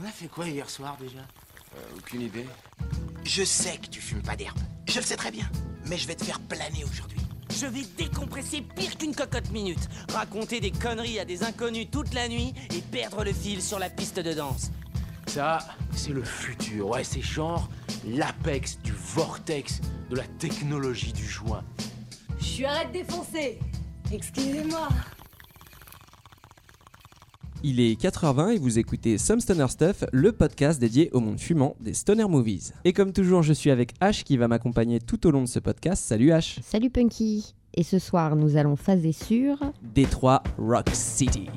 On a fait quoi hier soir déjà Euh, aucune idée. Je sais que tu fumes pas d'herbe. Je le sais très bien. Mais je vais te faire planer aujourd'hui. Je vais décompresser pire qu'une cocotte minute, raconter des conneries à des inconnus toute la nuit et perdre le fil sur la piste de danse. Ça, c'est le futur. Ouais, c'est genre l'apex du vortex de la technologie du joint. Je suis arrête défoncer. Excusez-moi. Il est 4h20 et vous écoutez Some Stoner Stuff, le podcast dédié au monde fumant des Stoner Movies. Et comme toujours, je suis avec Ash qui va m'accompagner tout au long de ce podcast. Salut Ash. Salut Punky Et ce soir, nous allons phaser sur... Détroit Rock City.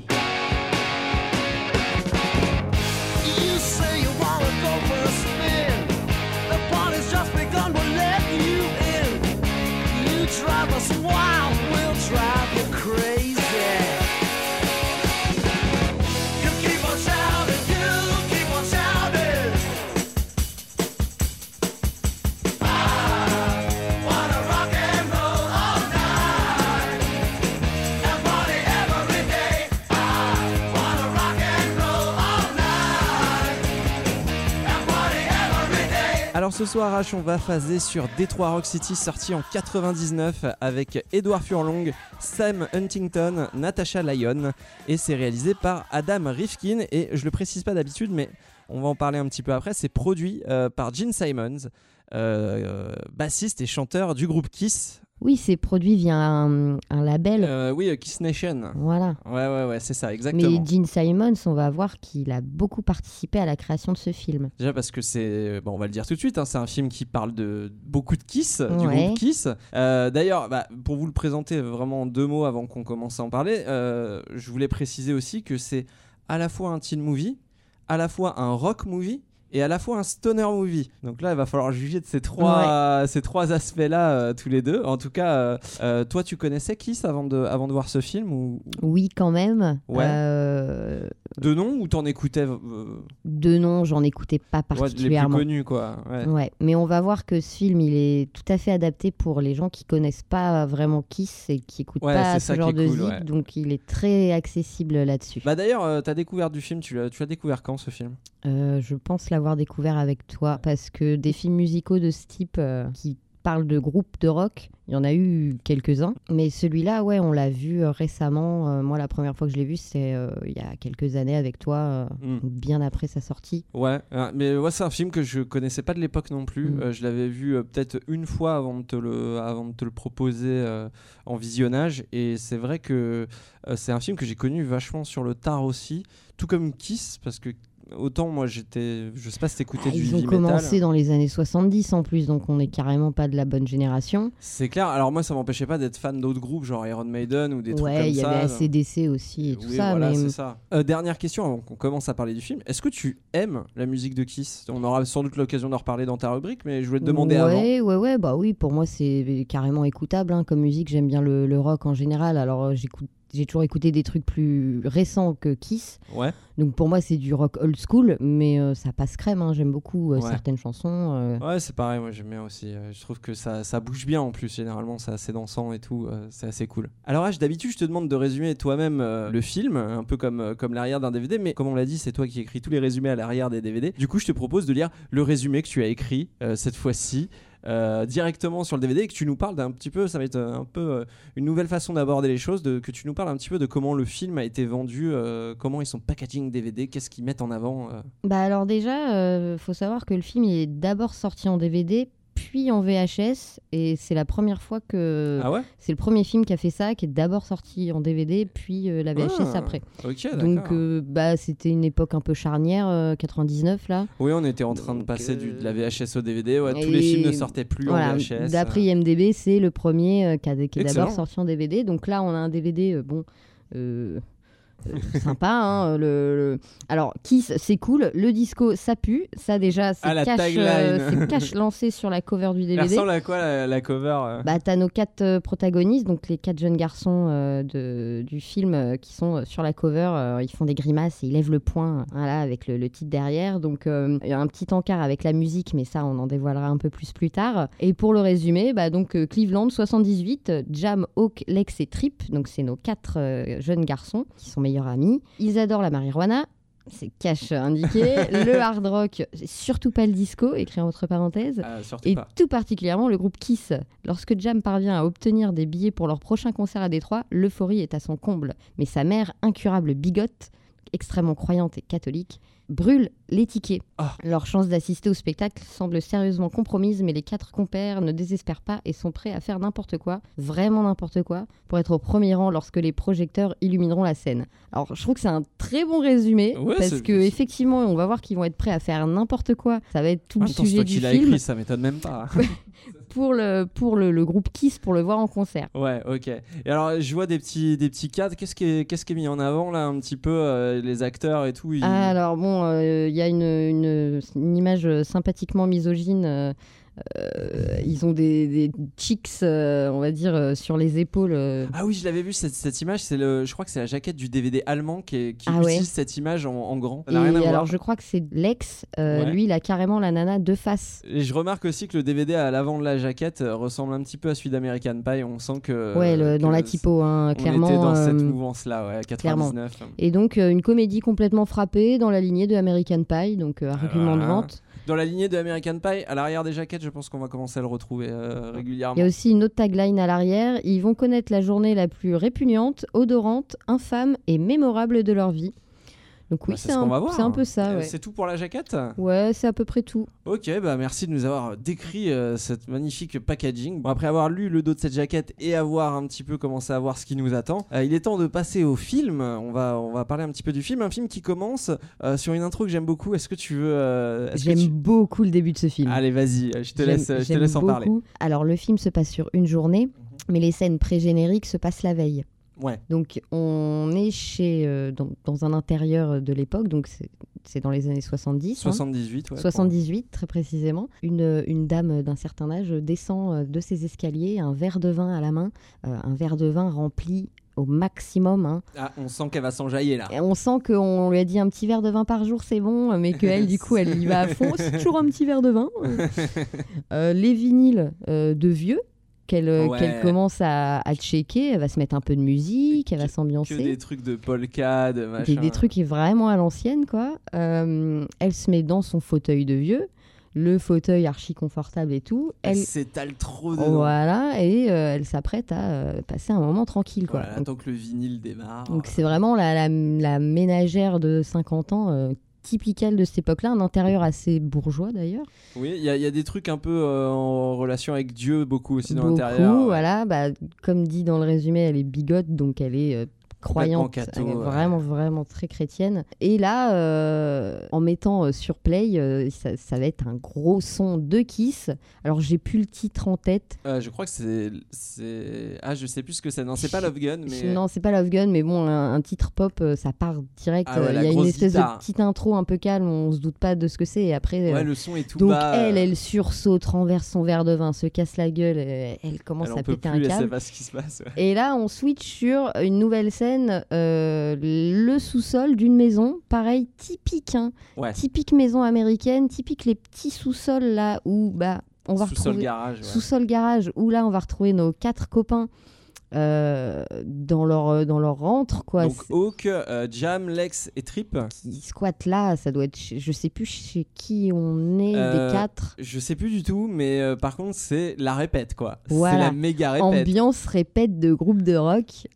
Alors ce soir, H, on va phaser sur Detroit Rock City, sorti en 99 avec Edward Furlong, Sam Huntington, Natasha Lyon, et c'est réalisé par Adam Rifkin. Et je le précise pas d'habitude, mais on va en parler un petit peu après. C'est produit euh, par Gene Simons, euh, euh, bassiste et chanteur du groupe Kiss. Oui, c'est produit via un, un label. Euh, oui, euh, Kiss Nation. Voilà. Ouais, ouais, ouais, c'est ça, exactement. Mais Gene Simons, on va voir qu'il a beaucoup participé à la création de ce film. Déjà parce que c'est, bon, on va le dire tout de suite, hein, c'est un film qui parle de beaucoup de Kiss, du groupe Kiss. Euh, D'ailleurs, bah, pour vous le présenter vraiment en deux mots avant qu'on commence à en parler, euh, je voulais préciser aussi que c'est à la fois un teen movie, à la fois un rock movie et à la fois un stoner movie. Donc là, il va falloir juger de ces trois, ces trois aspects-là euh, tous les deux. En tout cas, euh, euh, toi, tu connaissais Kiss avant de, avant de voir ce film ou? Oui, quand même. Ouais. Euh, de nom ou t'en écoutais euh, de nom, j'en écoutais pas ouais, les plus particulièrement. connus quoi. Ouais. Ouais, mais on va voir que ce film, il est tout à fait adapté pour les gens qui connaissent pas vraiment Kiss et qui écoutent pas ce genre de cool, zik, donc il est très accessible là-dessus. Bah d'ailleurs, euh, ta découverte du film, tu l'as, découvert quand ce film? Euh, je pense l'avoir découvert avec toi parce que des films musicaux de ce type euh, qui parlent de groupes de rock, il y en a eu quelques-uns. Mais celui-là, ouais, on l'a vu euh, récemment. Euh, moi, la première fois que je l'ai vu, c'est euh, il y a quelques années avec toi, euh, Mm. bien après sa sortie. Ouais, mais ouais, c'est un film que je connaissais pas de l'époque non plus. Mm. Je l'avais vu peut-être une fois avant de te le, avant de te le proposer en visionnage. Et c'est vrai que c'est un film que j'ai connu vachement sur le tard aussi, tout comme Kiss, parce que autant moi j'étais, je sais pas si t'écoutais Ah, du ils ont commencé metal. dans les années 70 en plus, donc on n'est carrément pas de la bonne génération. C'est clair. Alors moi ça m'empêchait pas d'être fan d'autres groupes genre Iron Maiden ou des trucs ouais, comme il y ça. avait ACDC aussi et tout Oui, ça. voilà, mais ça. Euh, dernière question avant qu'on commence à parler du film. Est-ce que tu aimes la musique de Kiss? On aura sans doute l'occasion d'en reparler dans ta rubrique, mais je voulais te demander avant. ouais, Ouais, ouais, bah oui, pour moi c'est carrément écoutable hein, comme musique. J'aime bien le, le rock en général. Alors euh, j'écoute, j'ai toujours écouté des trucs plus récents que Kiss. Ouais. Donc pour moi c'est du rock old school, mais euh, ça passe crème. hein. J'aime beaucoup euh, Ouais. certaines chansons. euh. Ouais, c'est pareil, moi j'aime bien aussi. Je trouve que ça, ça bouge bien en plus, généralement, c'est assez dansant et tout, c'est assez cool. Alors, H, d'habitude, je te demande de résumer toi-même le film, un peu comme, comme l'arrière d'un DVD, mais comme on l'a dit, c'est toi qui écris tous les résumés à l'arrière des DVD. Du coup, je te propose de lire le résumé que tu as écrit cette fois-ci. Euh, directement sur le DVD que tu nous parles d'un petit peu, ça va être un peu euh, une nouvelle façon d'aborder les choses, de, que tu nous parles un petit peu de comment le film a été vendu, euh, comment ils sont packaging DVD, qu'est-ce qu'ils mettent en avant. Bah alors déjà, faut savoir que le film il est d'abord sorti en DVD, puis en VHS, et c'est la première fois que Ah ouais c'est le premier film qui a fait ça, qui est d'abord sorti en DVD, puis euh, la VHS Ah, après. Donc euh, bah c'était une époque un peu charnière, euh, 99 là. Oui, on était en train de passer euh, du, de la VHS au DVD. Ouais, tous les films ne sortaient plus Voilà, en VHS. D'après IMDb, c'est le premier euh, qui, a- qui est d'abord sorti en DVD. Donc là, on a un DVD, euh, bon, euh, euh, sympa. hein, le, le- Alors, Kiss, c'est cool. Le disco, ça pue. Ça, déjà, c'est Ah, cache, tagline. euh, lancé sur la cover du Elle DVD. ressemble à quoi la, la cover euh Bah, t'as nos quatre euh, protagonistes, donc les quatre jeunes garçons euh, de, du film euh, qui sont euh, sur la cover. euh, ils font des grimaces et ils lèvent le poing voilà, avec le, le titre derrière. Donc euh, il y a un petit encart avec la musique, mais ça on en dévoilera un peu plus plus tard. Et pour le résumé, bah, donc euh, Cleveland 78, euh, Jam, Hawk, Lex et Trip. Donc c'est nos quatre euh, jeunes garçons qui sont Ils adorent la marijuana. c'est cash indiqué. le hard rock, c'est surtout pas le disco, écrit entre parenthèses. Ah, Et pas. tout particulièrement le groupe Kiss. Lorsque Jam parvient à obtenir des billets pour leur prochain concert à Détroit, l'euphorie est à son comble. Mais sa mère, incurable bigote, extrêmement croyante et catholique, brûle les tickets. Ah. Leur chance d'assister au spectacle semble sérieusement compromise, mais les quatre compères ne désespèrent pas et sont prêts à faire n'importe quoi, vraiment n'importe quoi, pour être au premier rang lorsque les projecteurs illumineront la scène. Alors, je trouve que c'est un très bon résumé, Ouais, parce que effectivement, on va voir qu'ils vont être prêts à faire n'importe quoi. Ça va être tout En le temps, sujet toi du qui l'as film écrit, ça m'étonne même pas. pour le, pour le, le groupe Kiss pour le voir en concert. Ouais, ok. Et alors, je vois des petits, des petits cadres. Qu'est-ce qui, est, qu'est-ce qui est mis en avant là, un petit peu euh, les acteurs et tout ils- Ah, alors bon, euh, il y a une, une, une image euh, sympathiquement misogyne. Euh, ils ont des, des chicks, euh, on va dire, euh, sur les épaules. Ah oui, je l'avais vu cette, cette image. C'est le, je crois que c'est la jaquette du DVD allemand qui, est- qui Ah ouais. utilise cette image en, en grand. Ça Et rien à alors, voir. je crois que c'est l'ex. Ouais. Lui, il a carrément la nana de face. Et je remarque aussi que le DVD à l'avant de la jaquette ressemble un petit peu à celui d'American Pie. On sent que. ouais, le- dans la typo, hein, On clairement. était dans cette mouvance-là, ouais, 99. Et donc, une comédie complètement frappée dans la lignée de American Pie, donc argument de vente. Dans la lignée de American Pie, à l'arrière des jaquettes, je pense qu'on va commencer à le retrouver euh, régulièrement. Il y a aussi une autre tagline à l'arrière. Ils vont connaître la journée la plus répugnante, odorante, infâme et mémorable de leur vie. Donc oui, Bah, c'est un, peu ça. Euh, Ouais, C'est tout pour la jaquette ouais c'est à peu près tout. Ok, bah merci de nous avoir décrit euh, cette magnifique packaging. Bon, après avoir lu le dos de cette jaquette et avoir un petit peu commencé à voir ce qui nous attend, euh, il est temps de passer au film. On va, on va parler un petit peu du film. Un film qui commence euh, sur une intro que j'aime beaucoup. Est-ce que tu veux. J'aime tu- beaucoup le début de ce film. Allez, vas-y, je te laisse, je te laisse en parler. Mhm. Alors, le film se passe sur une journée, mais les scènes pré-génériques se passent la veille. Ouais. Donc, on est chez, euh, dans, dans un intérieur de l'époque, donc c'est- dans les années 70. hein. 78, ouais. 78 très précisément. Une, une dame d'un certain âge descend euh, de ses escaliers, un verre de vin à la main, euh, un verre de vin rempli au maximum. hein. Ah, on sent qu'elle va s'enjailler là. Et on sent qu'on lui a dit un petit verre de vin par jour, c'est bon, mais qu'elle, du coup, elle y va à fond. C'est toujours un petit verre de vin. Euh, les vinyles euh, de vieux qu'elle euh, Ouais. commence à, à checker, elle va se mettre un peu de musique, elle va Que s'ambiancer. des trucs de polka, de machin. Des, des trucs vraiment à l'ancienne, quoi. Euh, elle se met dans son fauteuil de vieux, le fauteuil archi confortable et tout. Elle Elle, s'étale trop dedans. voilà, et euh, elle s'apprête à euh, passer un moment tranquille, quoi. Voilà, Donc- tant que le vinyle démarre. donc c'est vraiment la, la, la ménagère de 50 ans, typique de cette époque-là, un intérieur assez bourgeois d'ailleurs. Oui, il y, a- il y a des trucs un peu euh, en relation avec Dieu, beaucoup aussi dans Beaucoup, l'intérieur. voilà, bah, comme dit dans le résumé, elle est bigote, donc elle est euh, croyante, elle est ouais. vraiment, vraiment très chrétienne. Et là, euh, en mettant euh, sur Play, euh, ça, ça va être un gros son de Kiss. Alors, j'ai plus le titre en tête. Je crois que c'est. Ah, je sais plus ce que c'est. Non, c'est pas Love Gun, mais. Non, c'est pas Love Gun, mais bon, un, un titre pop, ça part direct. Ah ouais, Il y a une espèce guitare. de petite intro un peu calme, on se doute pas de ce que c'est. Et après, Ouais, le son est tout donc bas. elle, elle sursaute, renverse son verre de vin, se casse la gueule, elle commence elle à péter plus, un elle câble. sait pas ce qui se passe. ouais. Et là, on switch sur une nouvelle scène, euh, le sous-sol d'une maison, pareil, typique, hein, Ouais. typique maison américaine, typique les petits sous-sols là où bah on va Sous-sol retrouver garage. ouais. sous-sol garage où là on va retrouver nos quatre copains euh, dans leur euh, dans leur rentre quoi. Donc C'est- Hawk, euh, Jam, Lex et Trip. qui squattent là, ça doit être, chez- je sais plus chez qui on est Euh, des quatre. Je sais plus du tout, mais par contre, c'est la répète quoi. C'est Voilà. la méga répète. Ambiance répète de groupe de rock.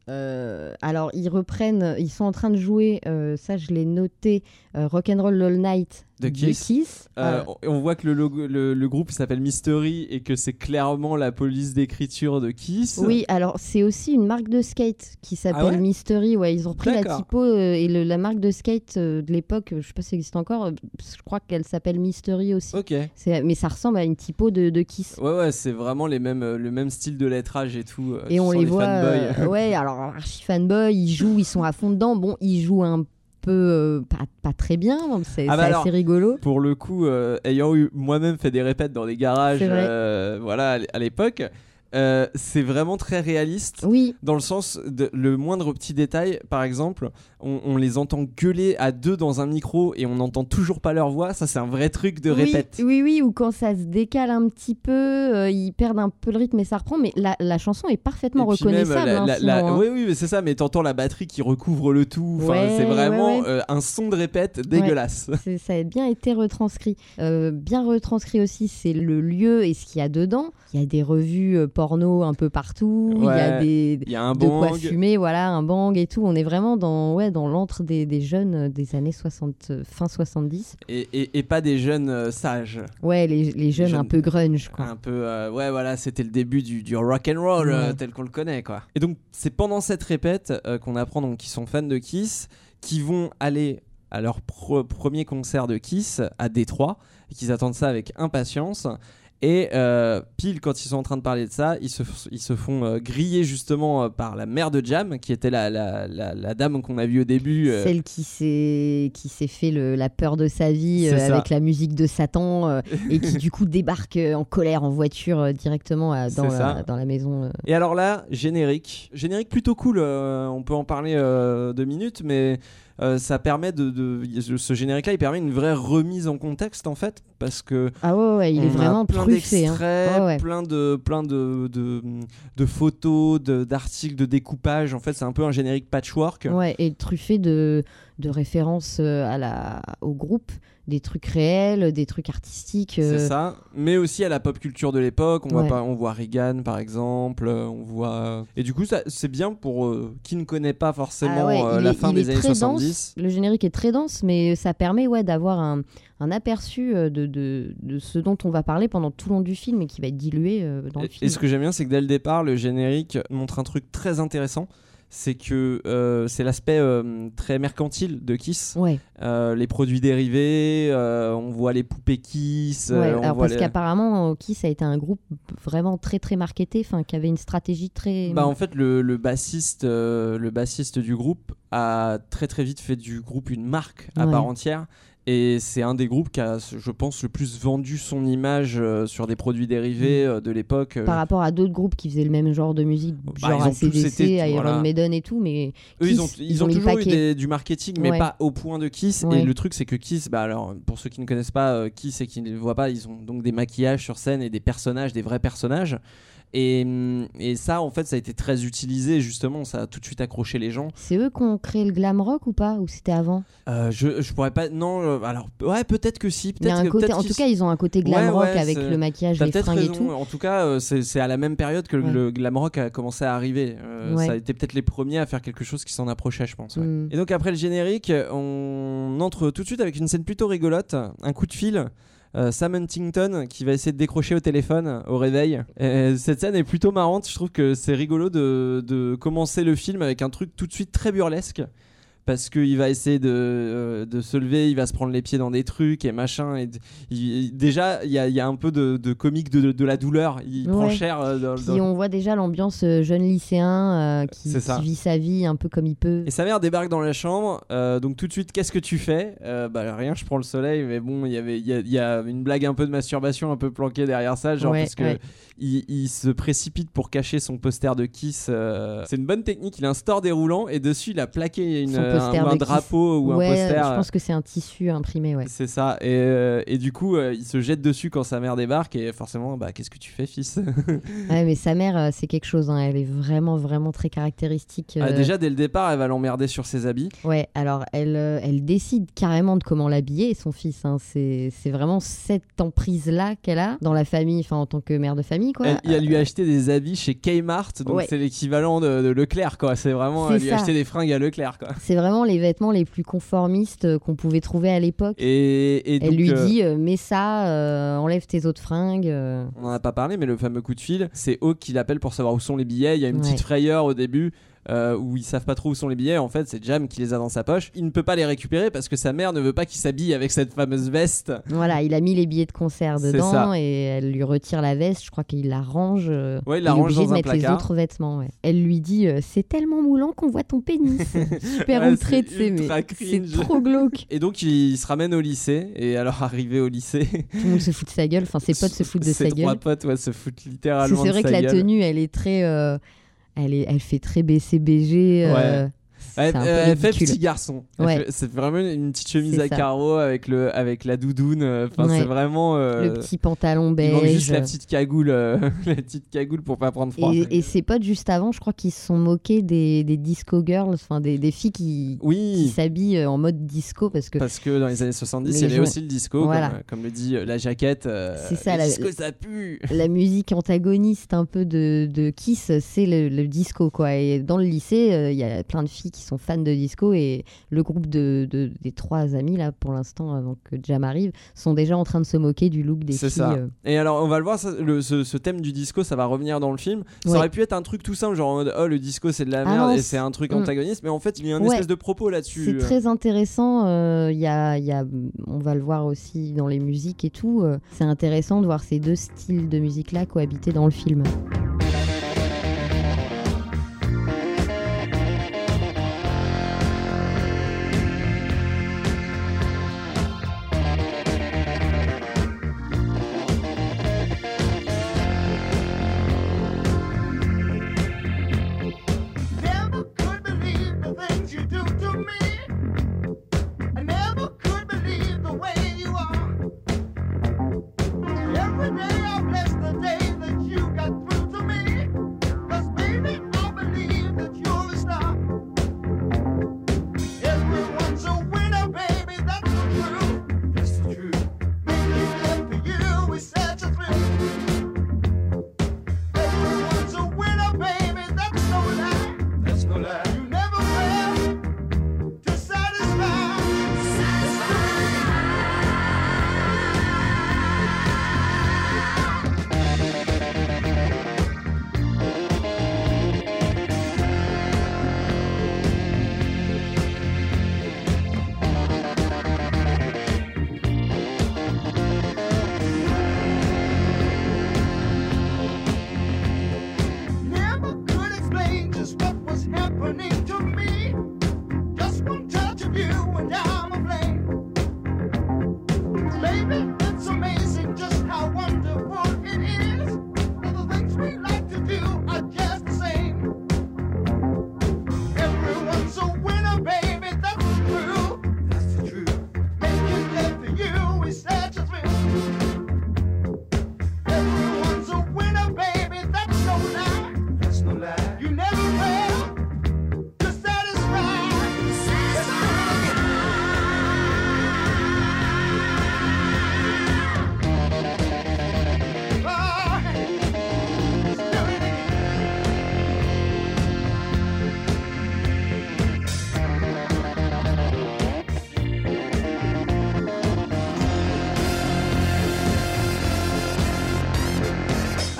Alors ils reprennent, ils sont en train de jouer, ça je l'ai noté, euh, Rock'n'Roll All Night De Kiss. Euh, Euh, on- on voit que le, logo- le, le groupe s'appelle Mystery et que c'est clairement la police d'écriture de Kiss. oui, alors c'est aussi une marque de skate qui s'appelle Ah ouais Mystery. Ouais, ils ont repris la typo euh, et le- la marque de skate euh, de l'époque, je sais pas si ça existe encore, je crois qu'elle s'appelle Mystery aussi. Ok. Mais ça ressemble à une typo de, de Kiss. Ouais, ouais, c'est vraiment les mêmes, le même style de lettrage et tout. Et on les voit, ouais, alors archi fanboy, ils jouent, ils sont à fond dedans. Bon, ils jouent un peu euh, pas, pas très bien, c'est Ah bah alors, assez rigolo. Pour le coup, euh, ayant eu moi-même fait des répètes dans les garages, euh, voilà, à l'époque, euh, c'est vraiment très réaliste. Oui, Dans le sens de le moindre petit détail, par exemple, on, on les entend gueuler à deux dans un micro et on n'entend toujours pas leur voix. Ça, c'est un vrai truc de oui, répète. oui, oui, ou quand ça se décale un petit peu, euh, ils perdent un peu le rythme et ça reprend. Mais la, la chanson est parfaitement Et puis même, reconnaissable. la- hein, la- sinon, la- hein. Oui, oui, mais c'est ça. Mais t'entends la batterie qui recouvre le tout. Enfin, Ouais, c'est vraiment ouais, ouais. euh, un son de répète dégueulasse. Ça a bien été retranscrit. Bien retranscrit aussi, c'est le lieu et ce qu'il y a dedans. Il y a des revues porno un peu partout. Il y a des y a un de quoi bang. fumer, voilà, un bang et tout. On est vraiment dans ouais dans l'antre des, des jeunes euh, des années 60, euh, fin 70. Et, et- et pas des jeunes euh, sages. Ouais, les, les jeunes un jeunes- peu grunge quoi. Un peu, euh, ouais, voilà, c'était le début du, du rock and roll euh, tel qu'on le connaît, quoi. Et donc, c'est pendant cette répète euh, qu'on apprend donc qu'ils sont fans de Kiss, qui vont aller à leur premier concert de Kiss à Détroit, et qu'ils attendent ça avec impatience. Et euh, pile quand ils sont en train de parler de ça, ils se, ils se font euh, griller justement euh, par la mère de Jam, qui était la, la, la, la dame qu'on a vue au début. euh, Celle qui s'est qui s'est fait le- la peur de sa vie avec la musique de Satan et qui du coup débarque en colère en voiture directement à- dans, la, dans la maison. Et alors là, générique. Générique plutôt cool, on peut en parler deux minutes, mais euh, ça permet de, de- Ce générique-là, il permet une vraie remise en contexte en fait, parce que. Ah ouais, ouais, il est vraiment plein truffé. hein. d'extraits, Ouais, ouais. plein de, plein de, de, de photos, de- d'articles, de, découpage. En fait, c'est un peu un générique patchwork. Ouais, et truffé de, de références euh, à la, au groupe, des trucs réels, des trucs artistiques. euh, C'est ça, mais aussi à la pop culture de l'époque. On, voit Ouais. on voit Reagan par exemple, euh, on voit. Et du coup, c'est bien pour euh, qui ne connaît pas forcément Ah ouais, euh, la est- fin des années très 70. dense. Le générique est très dense, mais ça permet ouais, d'avoir un, un aperçu euh, de, de, de ce dont on va parler pendant tout le long du film et qui va être dilué euh, dans le Et, film. et ce que j'aime bien, c'est que dès le départ, le générique montre un truc très intéressant. C'est que euh, c'est l'aspect euh, très mercantile de Kiss. Ouais, Euh, les produits dérivés, on voit les poupées Kiss. ouais. on alors voit parce les- qu'apparemment, Kiss a été un groupe vraiment très très marketé, qui avait une stratégie très. Bah, en fait, le, le bassiste, le bassiste du groupe a très très vite fait du groupe une marque à Ouais. part entière. Et c'est un des groupes qui a, je pense, le plus vendu son image euh, sur des produits dérivés euh, de l'époque. euh, Par rapport à d'autres groupes qui faisaient le même genre de musique, Bah, genre ACDC, Iron voilà. Maiden et tout, mais Eux, ils ont, Kiss, ils ils ont ont les toujours eu des- du marketing, mais Ouais. pas au point de Kiss. Ouais. Et le truc, c'est que Kiss, bah alors, pour ceux qui ne connaissent pas Kiss et qui ne les voient pas, ils ont donc des maquillages sur scène et des personnages, des vrais personnages. Et, hum, et ça, en fait, ça a été très utilisé, justement, ça a tout de suite accroché les gens. c'est eux qui ont créé le glam rock ou pas Ou c'était avant Euh, je, je pourrais pas. Non, euh, alors, ouais, peut-être que si. Peut-être un que- côté, En tout cas, ils ont un côté glam Ouais, rock ouais, avec le maquillage, les fringues et raison. tout. En tout cas, euh, c'est à la même période que Ouais. le glam rock a commencé à arriver. Euh. Ça a été peut-être les premiers à faire quelque chose qui s'en approchait, je pense. Mm. Et donc après le générique, on entre tout de suite avec une scène plutôt rigolote, un coup de fil. Euh, Sam Huntington qui va essayer de décrocher au téléphone au réveil. Et cette scène est plutôt marrante. Je trouve que c'est rigolo de, de commencer le film avec un truc tout de suite très burlesque. Parce qu'il va essayer de, euh, de se lever, il va se prendre les pieds dans des trucs et machin. Et il- déjà, il y a, il y a un peu de, de comique de, de la douleur. Il prend cher. euh, dans- Puis dans- on voit déjà l'ambiance euh, jeune lycéen euh, qui, vit sa vie un peu comme il peut. Et sa mère débarque dans la chambre, donc tout de suite, qu'est-ce que tu fais? Bah rien, je prends le soleil, mais bon, il y avait, il y, a- il y a une blague un peu de masturbation un peu planquée derrière ça, genre Ouais, parce que ouais. il, il se précipite pour cacher son poster de Kiss. C'est une bonne technique. Il a un store déroulant et dessus il a plaqué une, Son poster un, ou drapeau ou ouais, un poster. je pense que c'est un tissu imprimé, ouais. C'est ça. Et, euh, et du coup, euh, il se jette dessus quand sa mère débarque et forcément, bah qu'est-ce que tu fais, fils Ouais, mais sa mère, euh, c'est quelque chose. hein, Elle est vraiment, vraiment très caractéristique. Ah, Déjà dès le départ, elle va l'emmerder sur ses habits. Ouais, alors elle, elle décide carrément de comment l'habiller, son fils. hein. C'est vraiment cette emprise-là qu'elle a dans la famille, enfin en tant que mère de famille, quoi. Elle, elle lui a acheté des habits chez Kmart, donc Ouais. c'est l'équivalent de, de Leclerc, quoi. C'est vraiment, elle lui a acheté des fringues à Leclerc, quoi. C'est vraiment les vêtements les plus conformistes euh, qu'on pouvait trouver à l'époque. Et, et donc, Elle lui euh, dit, euh, mets ça, euh, enlève tes autres fringues. on en a pas parlé, mais le fameux coup de fil, c'est Hawk qui l'appelle pour savoir où sont les billets. Il y a une Ouais. petite frayeur au début. Euh, où ils savent pas trop où sont les billets. En fait, c'est Jam qui les a dans sa poche. Il ne peut pas les récupérer parce que sa mère ne veut pas qu'il s'habille avec cette fameuse veste. Voilà, il a mis les billets de concert C'est dedans et elle lui retire la veste. Je crois qu'il la range. euh, Ouais, il la est range obligé dans de un mettre les placard. autres vêtements. ouais. Elle lui dit euh, C'est tellement moulant qu'on voit ton pénis. Super Ouais, outré, c'est tu sais, mais c'est trop glauque. Et donc il se ramène au lycée. Et alors arrivé au lycée, Tout le monde se fout de sa gueule. Enfin, ses potes se foutent de ses sa trois gueule. potes ouais, se foutent Parce que littéralement C'est de vrai sa que la gueule. tenue, elle est très. Elle, est, elle fait très BCBG. euh, c'est Elle, fait petit garçon. Ouais. C'est vraiment une petite chemise C'est à carreaux avec, le, avec la doudoune. euh, Enfin, Ouais. c'est vraiment. euh, Le petit pantalon Il manque juste beige. la petite cagoule, euh, la petite cagoule pour pas prendre froid. Et, et ses potes, juste avant, je crois qu'ils se sont moqués des, des disco girls, enfin des, des filles qui, qui Oui, s'habillent euh, en mode disco parce que parce que dans les années 70, Les il y avait gens- aussi le disco, Voilà. comme, comme le dit la jaquette. euh, C'est ça, la- disco, ça pue. la musique antagoniste un peu de, de Kiss, c'est le, le disco quoi. Et dans le lycée, il y a plein de filles qui sont fans de disco et le groupe de, de- des trois amis là, pour l'instant, avant que Jam arrive, sont déjà en train de se moquer du look des C'est filles. ça. euh. Et alors, on va le voir, ça, le- ce, ce thème du disco, ça va revenir dans le film. Ça Ouais. aurait pu être un truc tout simple, genre en mode, oh, le disco c'est de la Ah merde et c'est- un truc antagoniste, mais en fait, il y a un Ouais. espèce de propos là-dessus. C'est euh. très intéressant. euh, y a, y a- on va le voir aussi dans les musiques et tout. euh, c'est intéressant de voir ces deux styles de musique-là cohabiter dans le film.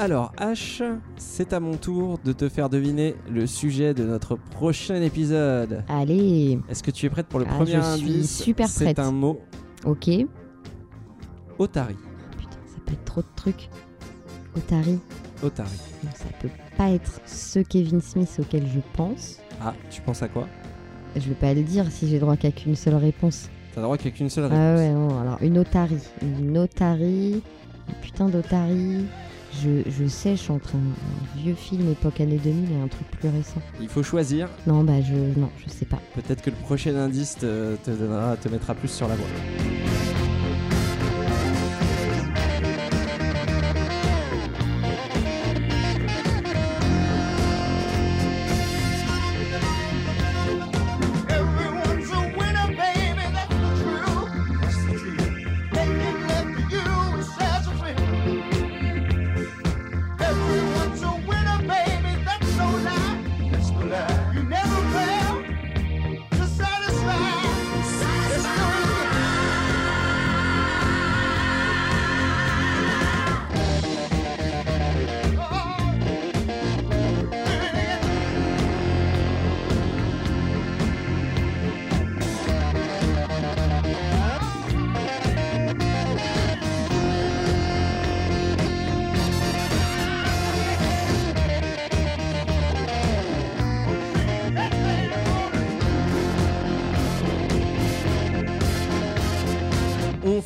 Alors, H, c'est à mon tour de te faire deviner le sujet de notre prochain épisode. Allez, Est-ce que tu es prête pour le Ah, premier je suis super prête. C'est un mot ok. Otari. Putain, ça peut être trop de trucs. Otari, Otari. non, ça peut pas être ce Kevin Smith auquel je pense. Ah, tu penses à quoi? Je vais pas le dire si j'ai droit qu'à qu'une seule réponse. T'as droit ait qu'une seule réponse. Ah ouais, non, alors une Otari. Une Otari. Une putain d'Otari. Je, suis entre un, un vieux film époque année 2000 et un truc plus récent. Il faut choisir. Non, bah je. Non, je sais pas. Peut-être que le prochain indice te, te donnera, te mettra plus sur la voie.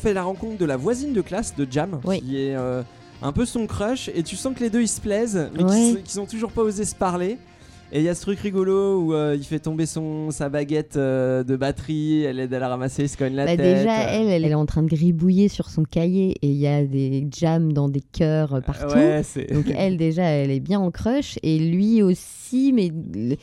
Fait la rencontre de la voisine de classe de Jam, Oui. qui est euh, un peu son crush, et tu sens que les deux ils se plaisent, mais Ouais. qu'ils qu'ils ont toujours pas osé se parler. Et il y a ce truc rigolo où euh, il fait tomber son, sa baguette euh, de batterie, elle aide à la ramasser, il se cogne la Bah, tête. déjà, elle, elle est en train de gribouiller sur son cahier et il y a des jams dans des cœurs euh, partout. Ouais. Donc elle déjà, elle est bien en crush et lui aussi, mais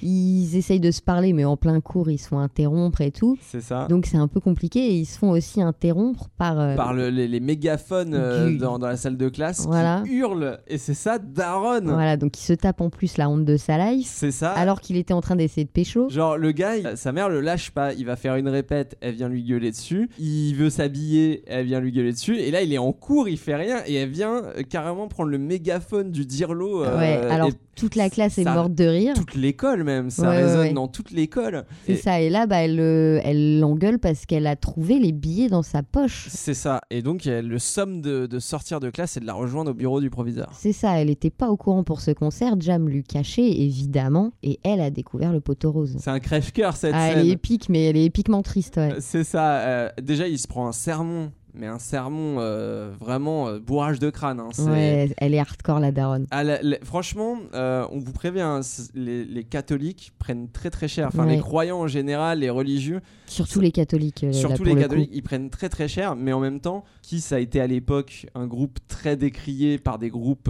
ils essayent de se parler, mais en plein cours, ils se font interrompre et tout. C'est ça. Donc c'est un peu compliqué et ils se font aussi interrompre par... euh, Par le- les, les mégaphones Du- dans, dans la salle de classe Voilà. qui hurlent. Et c'est ça, Daron. Voilà, donc il se tape en plus la honte de sa life, C'est ça. alors qu'il était en train d'essayer de pécho. Genre le gars, il- sa mère le lâche pas, il va faire une répète, elle vient lui gueuler dessus, il veut s'habiller, elle vient lui gueuler dessus, et là il est en cours, il fait rien, et elle vient euh, carrément prendre le mégaphone du dirlo. euh, ouais, alors et toute la classe est morte de rire. toute l'école même, ça ouais, résonne ouais. dans toute l'école. C'est Et- ça, et là, bah, elle euh, elle l'engueule parce qu'elle a trouvé les billets dans sa poche. C'est ça, et donc elle- le somme de, de sortir de classe et de la rejoindre au bureau du proviseur. C'est ça, elle n'était pas au courant pour ce concert. Jam lui cachait, évidemment, et elle a découvert le poteau rose. C'est un crève-cœur cette Ah, scène. elle est épique, mais elle est épiquement triste, ouais. C'est ça. euh, déjà, il se prend un sermon, mais un sermon euh, vraiment euh, bourrage de crâne. hein, Ouais, elle est hardcore, la daronne. Ah, la- la- franchement, euh, on vous prévient, hein, les, les catholiques prennent très très cher. Enfin, Ouais. les croyants en général, les religieux, Surtout les catholiques. surtout les le catholiques, coup. ils prennent très très cher. Mais en même temps, qui ça a été à l'époque un groupe très décrié par des groupes.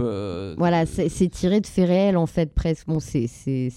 Voilà, c'est tiré de faits réels, en fait, presque. Bon, c'est-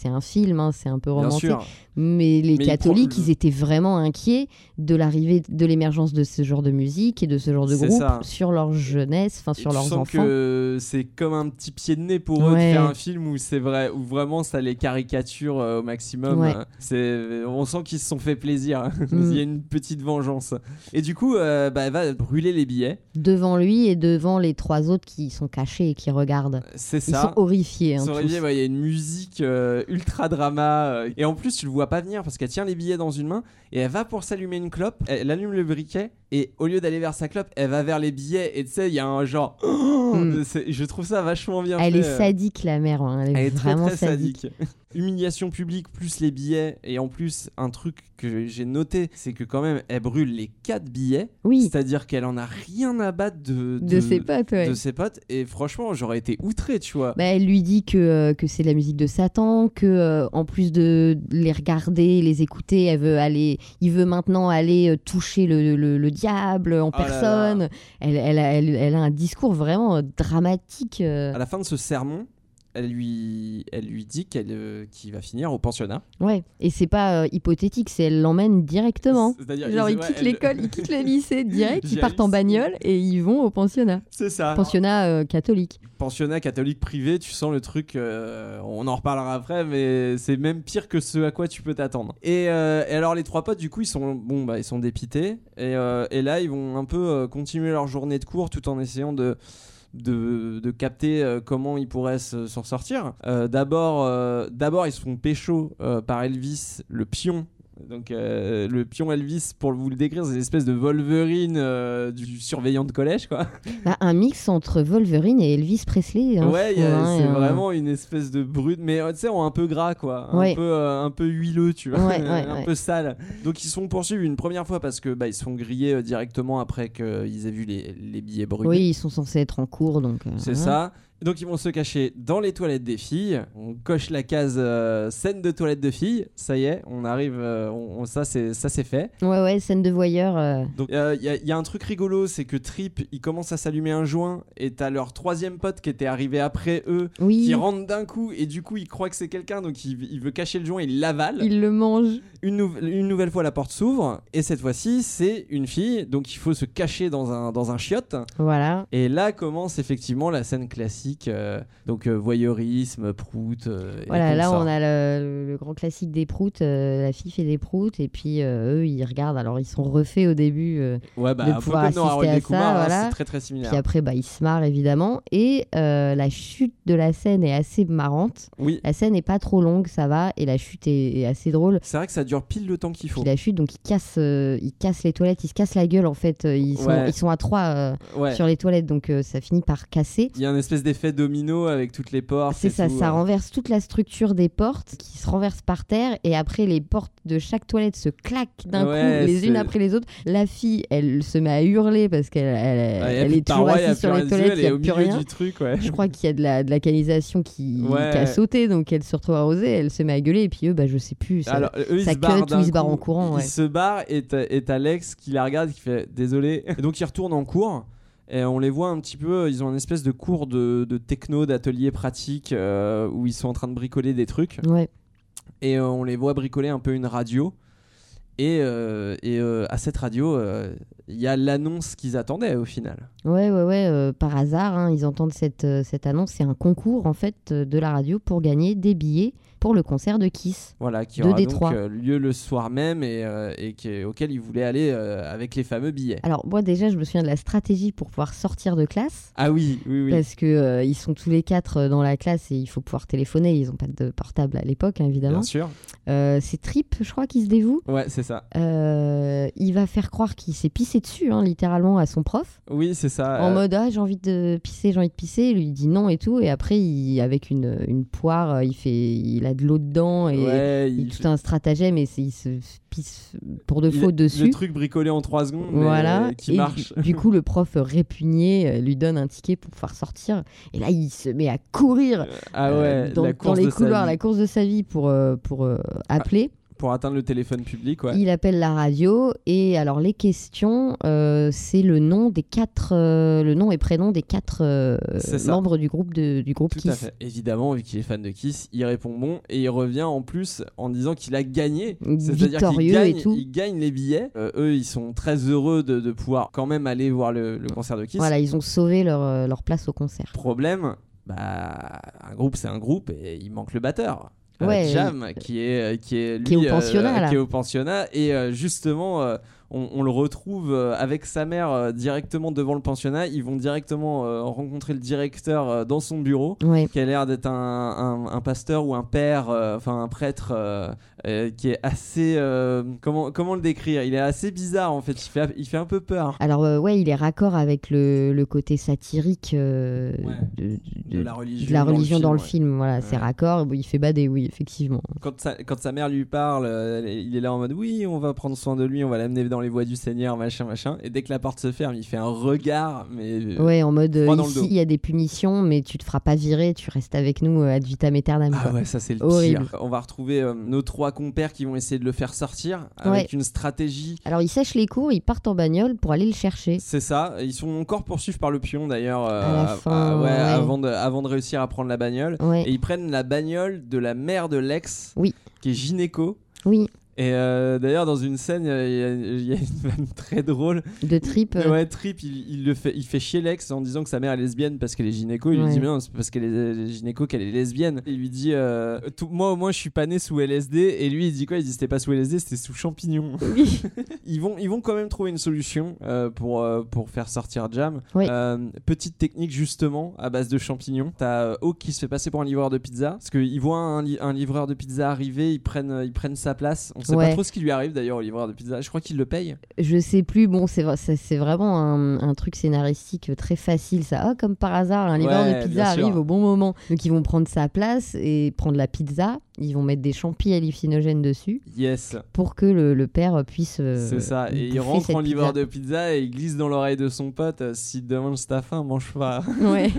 un film, hein, c'est un peu Bien romantique. sûr. Mais les Mais catholiques, le- ils étaient vraiment inquiets de l'arrivée, de l'émergence de ce genre de musique et de ce genre de C'est groupe ça. sur leur jeunesse, enfin sur tu leurs sens enfants. que c'est comme un petit pied de nez pour eux Ouais. de faire un film où c'est vrai, où vraiment ça les caricature euh, au maximum. Ouais. Euh, C'est, on sent qu'ils se sont fait plaisir. Mm. Il y a une petite vengeance. Et du coup, euh, bah, elle va brûler les billets. Devant lui et devant les trois autres qui sont cachés et qui regardent. C'est Ils ça. sont horrifiés. hein, Sur les tous. billets, ouais, il y a une musique euh, ultra drama. euh, et en plus, tu le vois pas venir parce qu'elle tient les billets dans une main et elle va pour s'allumer une clope. Elle allume le briquet et au lieu d'aller vers sa clope, elle va vers les billets. Et tu sais, il y a un genre. Mm. C'est- Je trouve ça vachement bien Elle fait. est sadique, la mère. hein, Elle est, Elle est très vraiment très sadique. sadique. Humiliation publique plus les billets et en plus un truc que j'ai noté c'est que quand même elle brûle les quatre billets Oui, c'est-à-dire qu'elle en a rien à battre de, de ses potes, ouais. de ses potes et franchement j'aurais été outré tu vois Bah, elle lui dit que, euh, que c'est la musique de Satan, que euh, en plus de les regarder, les écouter, elle veut aller, il veut maintenant aller euh, toucher le, le- le diable en Oh là là. personne. Elle, elle, a- elle- elle a un discours vraiment dramatique. à la fin de ce sermon elle lui, elle lui dit qu'elle, euh, qu'il va finir au pensionnat. Ouais, et c'est pas euh, hypothétique, c'est elle l'emmène directement. C'est-à-dire, Genre, ils- ils ouais, quittent elle- l'école, ils quittent le lycée direct, ils partent en arrive. bagnole et ils vont au pensionnat. C'est ça. Pensionnat euh, catholique. Pensionnat catholique privé, tu sens le truc, euh, on en reparlera après, mais c'est même pire que ce à quoi tu peux t'attendre. Et, euh, et alors les trois potes, du coup, ils sont, bon, bah, ils sont dépités, et, euh, et là, ils vont un peu euh, continuer leur journée de cours tout en essayant de... De, capter euh, comment ils pourraient se- s'en sortir. Euh, D'abord, euh, d'abord, ils se font pécho par Elvis, le pion. Donc, euh, le pion Elvis, pour vous le décrire, c'est une espèce de Wolverine euh, du surveillant de collège, quoi. Bah, un mix entre Wolverine et Elvis Presley. hein, ouais, hein, c'est euh, vraiment une espèce de brut, mais tu sais, un peu gras, quoi. Un, Ouais. peu, euh, un peu huileux, tu vois. Ouais, ouais, un peu sale. Donc, ils sont poursuivis une première fois parce que bah, ils se font griller directement après qu'ils aient vu les, les billets brûlés. Oui, ils sont censés être en cours, donc. C'est ça. Donc ils vont se cacher dans les toilettes des filles. On coche la case euh, scène de toilette de filles. Ça y est, on arrive. euh, on, on- ça c'est ça c'est fait. Ouais, ouais, scène de voyeur. euh, Donc il y, a- y a un truc rigolo, c'est que Trip, il commence à s'allumer un joint et t'as leur troisième pote qui était arrivé après eux, Oui, qui rentre d'un coup et du coup il croit que c'est quelqu'un, donc il, il veut cacher le joint, il l'avale. il le mange. Une, nou- une nouvelle fois la porte s'ouvre et cette fois-ci c'est une fille, donc il faut se cacher dans un dans un chiotte. Voilà. Et là commence effectivement la scène euh, donc euh, voyeurisme, prout. euh, et Voilà, là on a le, le grand classique des proutes, la fille fait des proutes et puis eux ils regardent, alors ils sont refaits au début, ouais, bah, de un peu pouvoir comme assister à ça, Kumar, hein, voilà. c'est très très similaire. puis après bah, ils se marrent évidemment et la chute de la scène est assez marrante, Oui, la scène est pas trop longue ça va et la chute est, est assez drôle. c'est vrai que ça dure pile le temps qu'il faut. Puis la chute donc ils cassent, euh, ils cassent les toilettes, ils se cassent la gueule en fait, ils sont, Ouais. ils sont à trois euh, Ouais. sur les toilettes donc euh, ça finit par casser. Il y a un espèce d'effet effet domino avec toutes les portes. C'est ça, tout, ça euh. renverse toute la structure des portes qui se renversent par terre et après les portes de chaque toilette se claquent d'un Ouais, coup les unes après les autres. La fille, elle se met à hurler parce qu'elle elle, Ouais, est toujours assise sur les toilettes, il n'y elle est a au plus milieu rien. du truc, ouais. Je crois qu'il y a de la, de la canalisation qui, Ouais. qui a sauté, donc elle se retrouve arrosée, elle se met à gueuler et puis eux, bah, je sais plus. ça- Alors, eux, ils ça se barrent cut ou ils se barrent en courant, ouais. Ils se barrent et t'as et t'as Alex qui la regarde qui fait désolé. Et donc ils retournent en cours. Et on les voit un petit peu, ils ont une espèce de cours de, de techno, d'atelier pratique euh, où ils sont en train de bricoler des trucs. Ouais. Et euh, on les voit bricoler un peu une radio. Et, euh, et euh, à cette radio, euh, il y a l'annonce qu'ils attendaient au final. Ouais, ouais, ouais, euh, par hasard, hein, ils entendent cette, euh, cette annonce. C'est un concours en fait euh, de la radio pour gagner des billets pour le concert de Kiss. Voilà, qui De aura Détroit. donc euh, lieu le soir même et, euh, et qui- auquel ils voulaient aller euh, avec les fameux billets. Alors, moi, déjà, je me souviens de la stratégie pour pouvoir sortir de classe. Ah oui, oui, oui. Parce que ils sont tous les quatre dans la classe et il faut pouvoir téléphoner. Ils n'ont pas de portable à l'époque, hein, évidemment. Bien sûr. C'est Trip, je crois, qui se dévoue. Ouais, c'est ça. Il va faire croire qu'il s'est pissé dessus, hein, littéralement, à son prof. Oui, c'est ça. En mode, ah, j'ai envie de pisser, j'ai envie de pisser. Lui, il dit non et tout. Et après, il, avec une, une poire, il, fait, il a de l'eau dedans et, ouais, et il- tout un stratagème. Et il se pisse pour de faux dessus. Le truc bricolé en 3 secondes, Voilà, qui et marche. Du, du coup, le prof répugné euh, lui donne un ticket pour pouvoir sortir. Et là, il se met à courir Ah ouais, euh, dans, les couloirs, la course de sa vie pour, euh, pour euh, appeler. Pour atteindre le téléphone public, ouais. Il appelle la radio et alors les questions, euh, c'est le nom des quatre, euh, le nom et prénom des quatre euh, membres du groupe de, du groupe Tout Kiss. à fait. Évidemment, vu qu'il est fan de Kiss, il répond bon et il revient en plus en disant qu'il a gagné. C'est-à-dire qu'il Victorieux gagne, et tout. il gagne les billets. Eux, ils sont très heureux de, de pouvoir quand même aller voir le, le concert de Kiss. Voilà, ils ont sauvé leur, leur place au concert. Problème, bah, un groupe, c'est un groupe et il manque le batteur. Euh, Ouais, Jam, qui est, qui est, lui, Qui est au euh, pensionnat, qui est au pensionnat. Et euh, justement, euh, on, on le retrouve euh, avec sa mère euh, directement devant le pensionnat. Ils vont directement euh, rencontrer le directeur dans son bureau Ouais. qui a l'air d'être un, un- un pasteur ou un père, euh, enfin un prêtre euh, euh, qui est assez. euh, comment, comment le décrire? Il est assez bizarre en fait, il fait, il fait un peu peur. Alors euh, ouais, il est raccord avec le, le côté satirique euh, Ouais. de, De la religion, de la dans le religion dans le film. Voilà, c'est raccord. Il fait bader, oui, effectivement. Quand sa, quand sa mère lui parle, il est là en mode oui, on va prendre soin de lui, on va l'amener dans les voies du Seigneur, machin, machin. Et dès que la porte se ferme, il fait un regard, mais. euh, Ouais, en mode euh, dans ici il y a des punitions, mais tu te feras pas virer, tu restes avec nous euh, ad vitam aeternam. Ah quoi. ouais, ça c'est le Horrible. pire. On va retrouver euh, nos trois compères qui vont essayer de le faire sortir avec Ouais. une stratégie Alors ils sèchent les cours, ils partent en bagnole pour aller le chercher. C'est ça, ils sont encore poursuivis par le pion d'ailleurs À la à- fin, ouais, ouais. Avant, de, avant de réussir à prendre la bagnole. Ouais. Et ils prennent la bagnole de la mère de l'ex, Oui. qui est gynéco. Oui, Et euh, d'ailleurs, dans une scène, il y a- y, une vanne très drôle. de trip. euh, Ouais, Trip, il, il le fait, il fait chier l'ex en disant que sa mère est lesbienne parce qu'elle est gynéco. Il Ouais. lui dit, mais non, c'est parce qu'elle est gynéco qu'elle est lesbienne. Il lui dit, euh, tout- moi au moins, je suis pas né sous LSD. Et lui, il dit quoi? Il dit, c'était pas sous LSD, c'était sous champignon. Oui. ils, vont, ils vont quand même trouver une solution euh, pour, pour faire sortir Jam. Oui. Petite technique, justement, à base de champignons. T'as Hawk qui se fait passer pour un livreur de pizza. Parce qu'ils voient un, li- un livreur de pizza arriver, ils prennent, ils prennent sa place. On Ouais. pas trop ce qui lui arrive d'ailleurs au livreur de pizza. Je crois qu'il le paye. Je sais plus, bon, c'est vrai- c'est c'est vraiment un, un truc scénaristique très facile, ça. Ah, comme par hasard, un livreur Ouais, de pizza sûr. arrive au bon moment. Donc ils vont prendre sa place et prendre la pizza. Ils vont mettre des champis hallucinogènes dessus Yes. pour que le, le père puisse. euh, C'est ça, et il rentre en livreur de pizza et il glisse dans l'oreille de son pote euh, si demain t'as faim, mange pas. Ouais.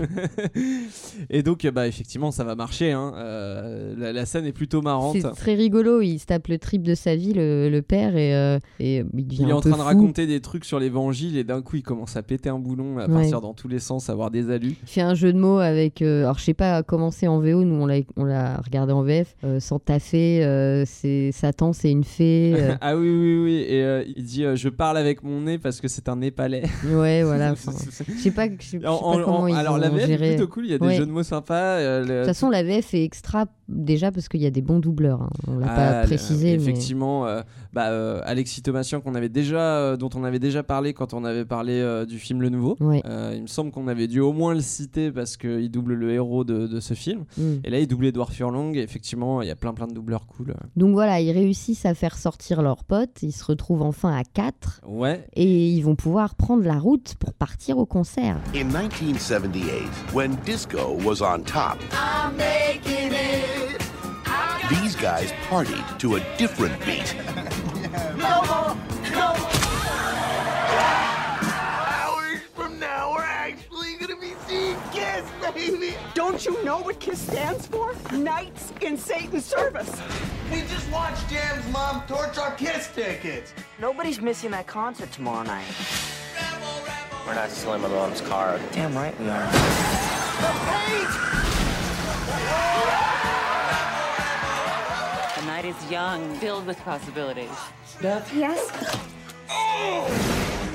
et donc, euh, bah, effectivement, ça va marcher. hein. Euh, la, la scène est plutôt marrante. C'est très rigolo. Il se tape le trip de sa vie, le, le père, et, et il devient Il est un en peu train de raconter des trucs sur l'évangile et d'un coup il commence à péter un boulon, à Ouais. partir dans tous les sens, avoir des alus. Il fait un jeu de mots avec. alors, je sais pas comment c'est en VO, nous on l'a, on l'a regardé en VF. Euh, sans taffer, euh, c'est Satan, c'est une fée. euh, ah oui, oui, oui. Et euh, il dit Je parle avec mon nez parce que c'est un népalais. ouais, voilà. enfin, Je sais pas, je sais- je sais pas En- en- comment en- ils alors ont la VF géré. est plutôt cool, il y a des Ouais. jeux de mots sympas. le- De toute façon, la VF est extra déjà parce qu'il y a des bons doubleurs. hein. On l'a Ah, pas précisé, mais Effectivement, bah, euh, Alexis Thomasian qu'on avait déjà, euh, dont on avait déjà parlé quand on avait parlé euh, du film Le Nouveau. Euh, il me semble qu'on avait dû au moins le citer parce qu'il double le héros de, de ce film. Mm. Et là, il double Edouard Furlong. Et effectivement, il y a plein plein de doubleurs cool. Donc voilà, ils réussissent à faire sortir leurs potes, ils se retrouvent enfin à 4 Ouais. et ils vont pouvoir prendre la route pour partir au concert. In 1978, when disco was on top, these guys partied to a different beat. Hours from now, we're actually gonna be seeing Kiss, baby! Don't you know what KISS stands for? Knights in Satan's service. We just watched Jam's mom torch our Kiss tickets! Nobody's missing that concert tomorrow night. We're not stealing my mom's car. Damn right we are. The night is young, filled with possibilities. Yes?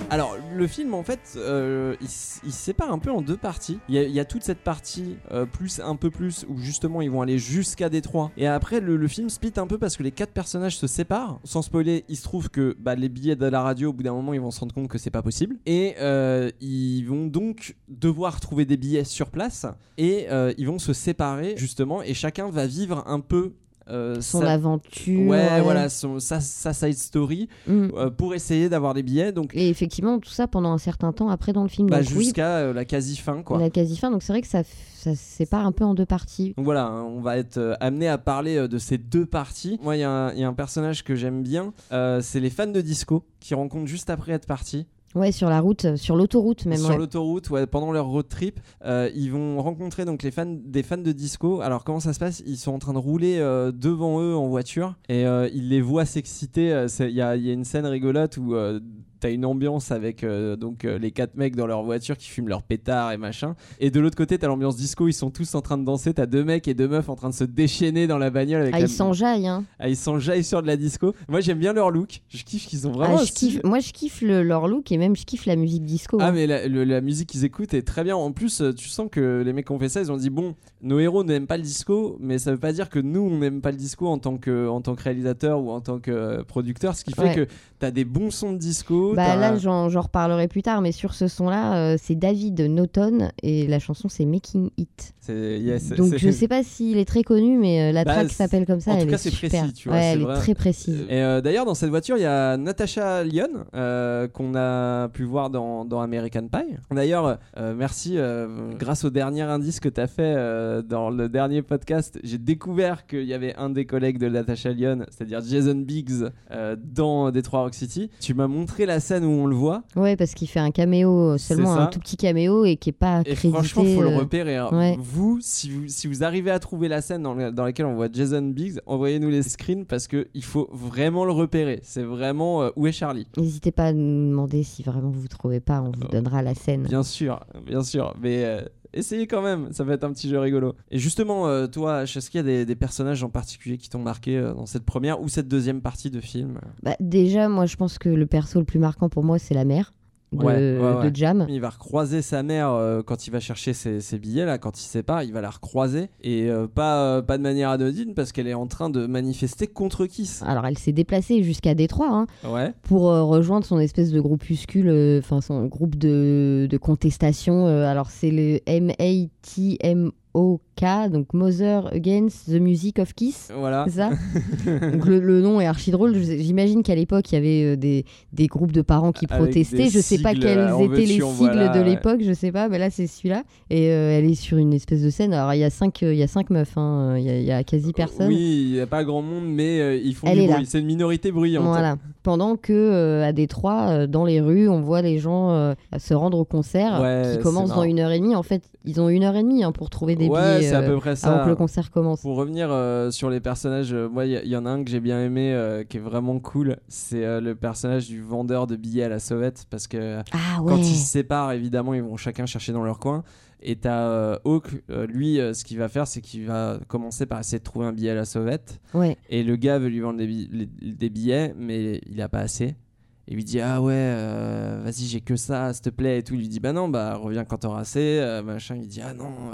Alors, le film, en fait, euh, il, s- il se sépare un peu en deux parties. Il y a, il y a toute cette partie, euh, plus un peu plus, où justement ils vont aller jusqu'à Détroit. Et après, le, le film split un peu parce que les quatre personnages se séparent. Sans spoiler, il se trouve que bah, les billets de la radio, au bout d'un moment, ils vont se rendre compte que c'est pas possible. Et euh, ils vont donc devoir trouver des billets sur place. Et euh, ils vont se séparer, justement, et chacun va vivre un peu. Euh, Son aventure. Ouais, ouais. voilà, son, sa, sa side story Mm. euh, pour essayer d'avoir des billets. Donc, Et effectivement, tout ça pendant un certain temps après dans le film. bah, jusqu'à euh, la quasi fin, quoi. la quasi-fin. Donc c'est vrai que ça, ça se sépare un peu en deux parties. Donc voilà, hein, on va être amené à parler de ces deux parties. Moi, il y, a un- il y a un personnage que j'aime bien, c'est les fans de disco qui rencontrent juste après être partis. Ouais, sur la route, euh, sur l'autoroute même. sur ouais. l'autoroute, ouais, pendant leur road trip, euh, ils vont rencontrer donc les fans, des fans de disco. Alors comment ça se passe? Ils sont en train de rouler euh, devant eux en voiture et euh, ils les voient s'exciter. Il y, y a une scène rigolote où t'as une ambiance avec euh, donc euh, les quatre mecs dans leur voiture qui fument leur pétard et machin. Et de l'autre côté, t'as l'ambiance disco. Ils sont tous en train de danser. T'as deux mecs et deux meufs en train de se déchaîner dans la bagnole avec Ah, la- ils s'enjaillent, hein. Ah, ils s'enjaillent sur de la disco. Moi, j'aime bien leur look. Je kiffe qu'ils ont vraiment. Ah, je kiffe, moi, je kiffe le- leur look et même je kiffe la musique disco. ah hein. mais la, le- la musique qu'ils écoutent est très bien. En plus, euh, tu sens que les mecs qui ont fait ça, ils ont dit bon, nos héros n'aiment pas le disco, mais ça veut pas dire que nous on n'aime pas le disco en tant que en tant que réalisateur ou en tant que producteur. Ce qui fait Ouais. que t'as des bons sons de disco. Bah là, j'en j'en reparlerai plus tard, mais sur ce son-là, euh, c'est David Naughton et la chanson c'est Making It. Yes, Donc je sais pas s'il est très connu, mais euh, la Bah, track s'appelle comme ça. en tout cas, est c'est précis, tu vois, Ouais, c'est elle vrai. est très précise. Et euh, d'ailleurs, dans cette voiture, il y a Natasha Lyon euh, qu'on a pu voir dans, dans American Pie. D'ailleurs, euh, merci. grâce au dernier indice que tu as fait dans le dernier podcast, j'ai découvert qu'il y avait un des collègues de Natasha Lyon, c'est-à-dire Jason Biggs, dans Detroit Rock City. Tu m'as montré la scène où on le voit. Ouais, parce qu'il fait un caméo, seulement un tout petit caméo et qui est pas Et crédité. franchement, faut le repérer. hein. ouais. Vous, si vous, si vous arrivez à trouver la scène dans, le- dans laquelle on voit Jason Biggs, envoyez-nous les screens parce que il faut vraiment le repérer. C'est vraiment euh, où est Charlie? N'hésitez pas à nous demander si vraiment vous trouvez pas, on vous donnera la scène. Bien sûr, bien sûr, mais euh, essayez quand même, ça va être un petit jeu rigolo. Et justement, euh, toi, est-ce qu'il y a des, des personnages en particulier qui t'ont marqué euh, dans cette première ou cette deuxième partie de film? Bah, déjà, moi je pense que le perso le plus marquant pour moi, c'est la mère de, Ouais, ouais, ouais. de Jam. Il va recroiser sa mère euh, quand il va chercher ses, ses billets, là, quand il se sépare, il va la recroiser. Et euh, pas, euh, pas de manière anodine parce qu'elle est en train de manifester contre Kiss. Alors elle s'est déplacée jusqu'à Détroit hein, Ouais. pour euh, rejoindre son espèce de groupuscule, euh, enfin son groupe de, de contestation. euh, alors c'est le M-A-T-M-O-K, donc Mother Against the Music of Kiss. Voilà. C'est ça Donc le, le nom est archi drôle. J'imagine qu'à l'époque, il y avait euh, des, des groupes de parents qui protestaient. Je sais pas sigles, quels en étaient les sigles voilà, de ouais. l'époque, je sais pas, mais là c'est celui-là. Et euh, elle est sur une espèce de scène. Alors il y a cinq, euh, il y a cinq meufs, hein. il y, a- il y a quasi personne. Oui, il n'y a pas grand monde, mais euh, ils font Elle du bruit. C'est une minorité bruyante. Voilà. Pendant que euh, à Détroit, euh, dans les rues, on voit les gens euh, se rendre au concert Ouais, qui commence dans une heure et demie. En fait, ils ont une heure et demie hein, pour trouver des Ouais, c'est à euh, peu près ça. avant que le concert commence. Pour revenir euh, sur les personnages, euh, moi, il y, en a un que j'ai bien aimé, qui est vraiment cool. C'est le personnage du vendeur de billets à la sauvette, parce que Ah quand ils se séparent, évidemment, ils vont chacun chercher dans leur coin. Et t'as euh, Hawk, euh, lui, euh, ce qu'il va faire, c'est qu'il va commencer par essayer de trouver un billet à la sauvette. Ouais. Et le gars veut lui vendre des, bi- les- des billets, mais il a pas assez. Et lui dit ah ouais vas-y j'ai que ça s'il te plaît et tout il lui dit bah non bah reviens quand t'auras assez machin il dit ah non.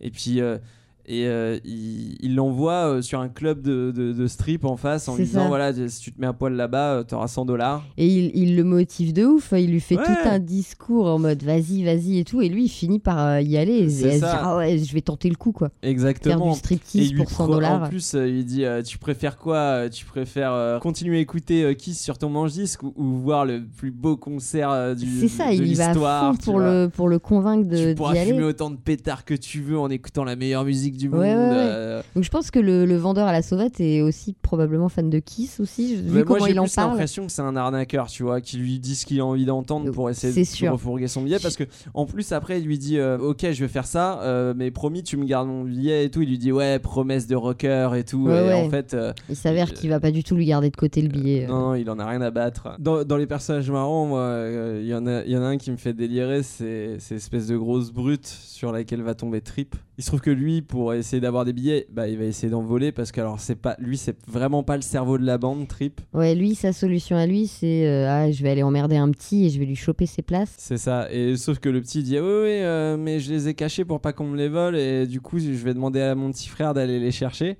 Et puis euh, et euh, il l'envoie euh, sur un club de, de- de strip en face en lui disant ça. voilà si tu te mets à poil là-bas euh, t'auras 100 dollars Et il, il le motive de ouf, il lui fait Ouais. tout un discours en mode vas-y, vas-y et tout, et lui il finit par y aller et, se dire ah ouais, je vais tenter le coup quoi. exactement Faire du striptease pour 100 pro- dollars. En plus, il dit euh, Tu préfères quoi Tu préfères euh, continuer à écouter Kiss sur ton manche-disque ou, ou voir le plus beau concert du C'est ça, de il y va à fond pour vois? le, pour le convaincre de- Tu pourras fumer autant de pétards que tu veux en écoutant la meilleure musique du monde. Ouais, ouais, ouais. euh, Donc je pense que le, le vendeur à la sauvette est aussi probablement fan de Kiss aussi, vu mais comment moi, j'ai il en parle. l'impression que c'est un arnaqueur, tu vois, qui lui dit ce qu'il a envie d'entendre pour essayer de sûr. refourguer son billet. Parce que, en plus, après, il lui dit euh, Ok, je vais faire ça, euh, mais promis, tu me gardes mon billet et tout. Il lui dit Ouais, promesse de rocker et tout. Et en fait. Il s'avère qu'il va pas du tout lui garder de côté le billet. Non, non, il en a rien à battre. Dans, dans les personnages marrants, moi, il y, en a- il y en a un qui me fait délirer, c'est c'est espèce de grosse brute sur laquelle va tomber Trip. Il se trouve que lui, pour essayer d'avoir des billets, bah, il va essayer d'en voler parce que alors c'est pas, lui, c'est vraiment pas le cerveau de la bande, Trip. Ouais, lui, sa solution à lui, c'est euh, ah, je vais aller emmerder un petit et je vais lui choper ses places. C'est ça. Et sauf que le petit dit, oui, oui, euh, mais je les ai cachés pour pas qu'on me les vole et du coup, je vais demander à mon petit frère d'aller les chercher.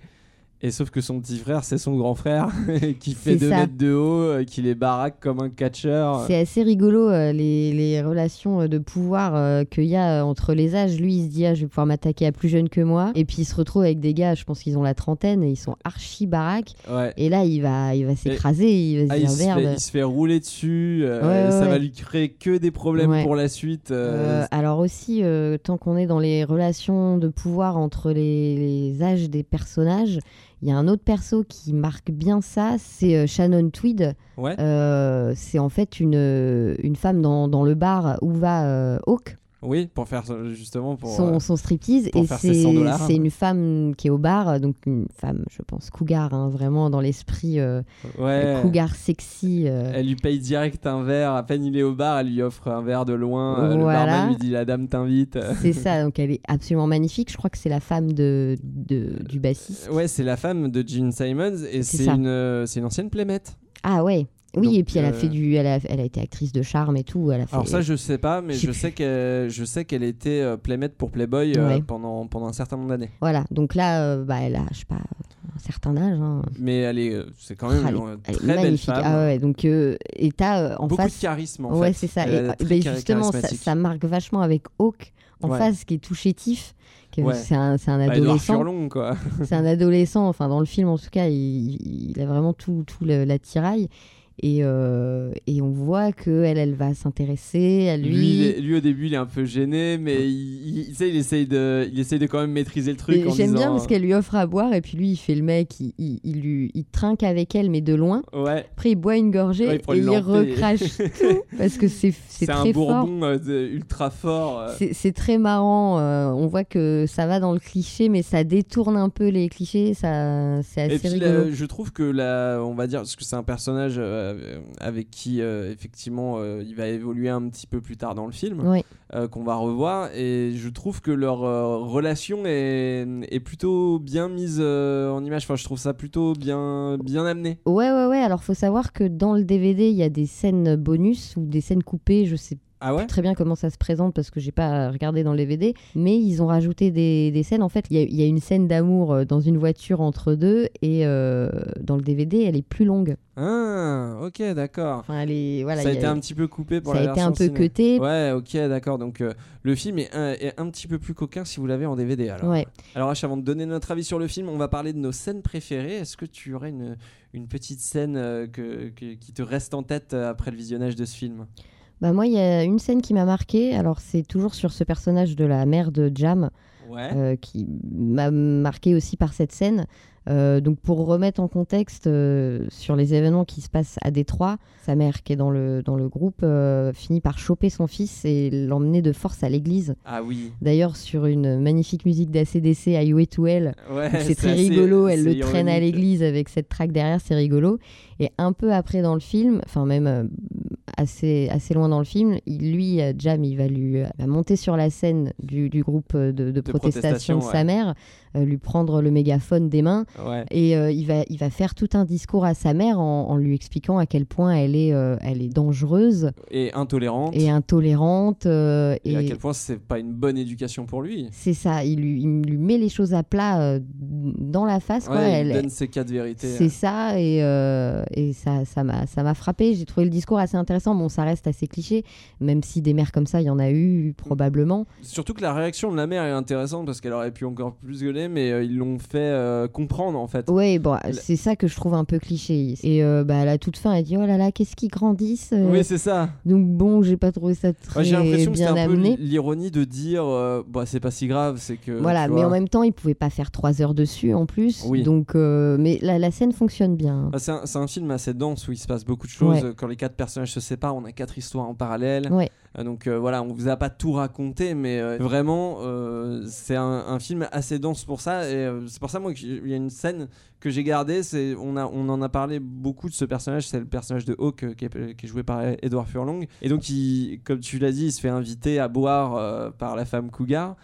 Et sauf que son petit frère, c'est son grand frère qui fait C'est 2 ça. mètres de haut, euh, qui les baraque comme un catcheur. C'est assez rigolo euh, les, les relations euh, de pouvoir euh, qu'il y a entre les âges. Lui, il se dit ah, je vais pouvoir m'attaquer à plus jeune que moi. Et puis il se retrouve avec des gars, je pense qu'ils ont la trentaine et ils sont archi baraques. Ouais. Et là, il va, il va s'écraser, il va Ah, se il, dire se merde. fait, il se fait rouler dessus, euh, Ouais, ça ouais, va lui créer que des problèmes pour la suite. alors aussi, tant qu'on est dans les relations de pouvoir entre les, les âges des personnages, il y a un autre perso qui marque bien ça, c'est euh, Shannon Tweed. Ouais. Euh, c'est en fait une, une femme dans, dans le bar où va euh, Hawk. Oui, pour faire ça, justement pour son, euh, son striptease pour et faire ses 100 c'est une femme qui est au bar donc une femme je pense cougar hein, vraiment dans l'esprit euh, Ouais. cougar sexy euh. Elle lui paye direct un verre. À peine il est au bar, elle lui offre un verre de loin. euh, Le Voilà. barman lui dit la dame t'invite. c'est ça donc elle est absolument magnifique je crois que c'est la femme de, de- du bassiste Ouais, c'est la femme de Gene Simons et C'est une, euh, c'est une ancienne playmate. ah ouais oui Donc, et puis elle a euh, fait du elle a, elle a été actrice de charme et tout elle a fait Alors ça je sais pas, mais Je sais qu'elle, je sais qu'elle était euh, playmate pour Playboy euh, pendant pendant un certain nombre d'années. voilà donc là euh, bah elle a je sais pas un certain âge hein. Mais elle est, euh, c'est quand même Ah, elle une elle très belle femme. Ah ouais, donc euh, et t'as euh, en Beaucoup face de charisme, en ouais, c'est ça. Et, euh, ben, chari- justement, ça, marque vachement avec Hawk en Ouais. face, qui est tout chétif. Ouais. C'est un, Bah, adolescent. C'est un adolescent. Enfin, dans le film, en tout cas, il, il a vraiment tout, tout le- la tiraille. Et, euh, et on voit qu'elle, elle va s'intéresser à lui. Lui, au début, il est un peu gêné, mais il, il, il essaye de, il essaye de quand même maîtriser le truc. J'aime bien parce qu'elle lui offre à boire et puis lui il fait le mec, il, il, il lui, il trinque avec elle mais de loin. Ouais. Après il boit une gorgée Ouais, et il recrache tout parce que c'est c'est C'est un très fort. bourbon euh, ultra fort. euh. C'est- très marrant. on voit que ça va dans le cliché, mais ça détourne un peu les clichés. Ça, c'est assez Et puis rigolo. là, je trouve que là, on va dire, parce que c'est un personnage euh, avec qui euh, effectivement euh, il va évoluer un petit peu plus tard dans le film, Oui. qu'on va revoir, et je trouve que leur relation est, est plutôt bien mise en image. Enfin, je trouve ça plutôt bien, bien amené. Ouais, ouais, ouais. Alors, faut savoir que dans le DVD, il y a des scènes bonus ou des scènes coupées. Je sais Ah ouais très bien comment ça se présente parce que j'ai pas regardé dans le DVD. Mais ils ont rajouté des, des scènes. En fait, il y y, a une scène d'amour euh, dans une voiture entre deux et euh, dans le DVD, elle est plus longue. Ah, ok, d'accord. Enfin, elle est, voilà, ça a été un petit peu coupé pour ça la a été un peu ciné. cuté. Ouais, ok, d'accord. Donc euh, le film est un, est un petit peu plus coquin si vous l'avez en DVD. Alors, Ouais. alors H, avant de donner notre avis sur le film, on va parler de nos scènes préférées. Est-ce que tu aurais une, une petite scène euh, que, que- qui te reste en tête après le visionnage de ce film? Bah moi, il y a une scène qui m'a marqué. Alors, c'est toujours sur ce personnage de la mère de Jam, Ouais. euh, qui m'a marqué aussi par cette scène. Euh, donc, pour remettre en contexte euh, sur les événements qui se passent à Détroit, sa mère, qui est dans le, dans le groupe, finit par choper son fils et l'emmener de force à l'église. Ah oui. D'ailleurs, sur une magnifique musique d'ACDC, Highway to Hell. Ouais, c'est très assez- rigolo. Elle le traîne à l'église avec cette track derrière, c'est rigolo. Et un peu après dans le film, enfin même assez, assez loin dans le film. Il, lui, euh, Jam, il va lui euh, va monter sur la scène du, du groupe euh, de, de protestation protestation, de sa ouais. mère, lui prendre le mégaphone des mains. Ouais. Et euh, il, va, il va faire tout un discours à sa mère en, en lui expliquant à quel point elle est, euh, elle est dangereuse Et intolérante. et intolérante. euh, Et, à quel point c'est pas une bonne éducation pour lui. c'est ça, il lui, il lui met les choses à plat euh, dans la face. Quoi. Ouais, Elle- il donne ses quatre vérités. c'est ça, et, euh, et ça ça m'a ça m'a frappé. J'ai trouvé le discours assez intéressant. Bon, ça reste assez cliché, même si des mères comme ça, il y en a eu probablement. Surtout que la réaction de la mère est intéressante parce qu'elle aurait pu encore plus gueuler, mais euh, ils l'ont fait euh, comprendre en fait. Ouais, bon, c'est ça que je trouve un peu cliché. Et euh, bah, à la toute fin, elle dit Oh là là, qu'est-ce qu'ils grandissent. Oui, c'est ça. Donc, bon, j'ai pas trouvé ça très Ouais, J'ai l'impression que un peu amené. l'ironie de dire bah, c'est pas si grave, c'est que. Voilà, mais vois, en même temps, il pouvait pas faire trois heures dessus en plus. Oui. Donc, mais la, la scène fonctionne bien. bah, c'est un, film assez dense où il se passe beaucoup de choses. Ouais. Quand les quatre personnages se séparent, on a quatre histoires en parallèle. Ouais. Euh, donc euh, voilà, on vous a pas tout raconté, mais euh, vraiment, c'est un, film assez dense pour ça. Et c'est pour ça, moi, qu'il y a une scène que j'ai gardée. On, en a parlé beaucoup de ce personnage. C'est le personnage de Hawk qui est, joué par Edward Furlong. Et donc, comme tu l'as dit, il se fait inviter à boire par la femme Cougar.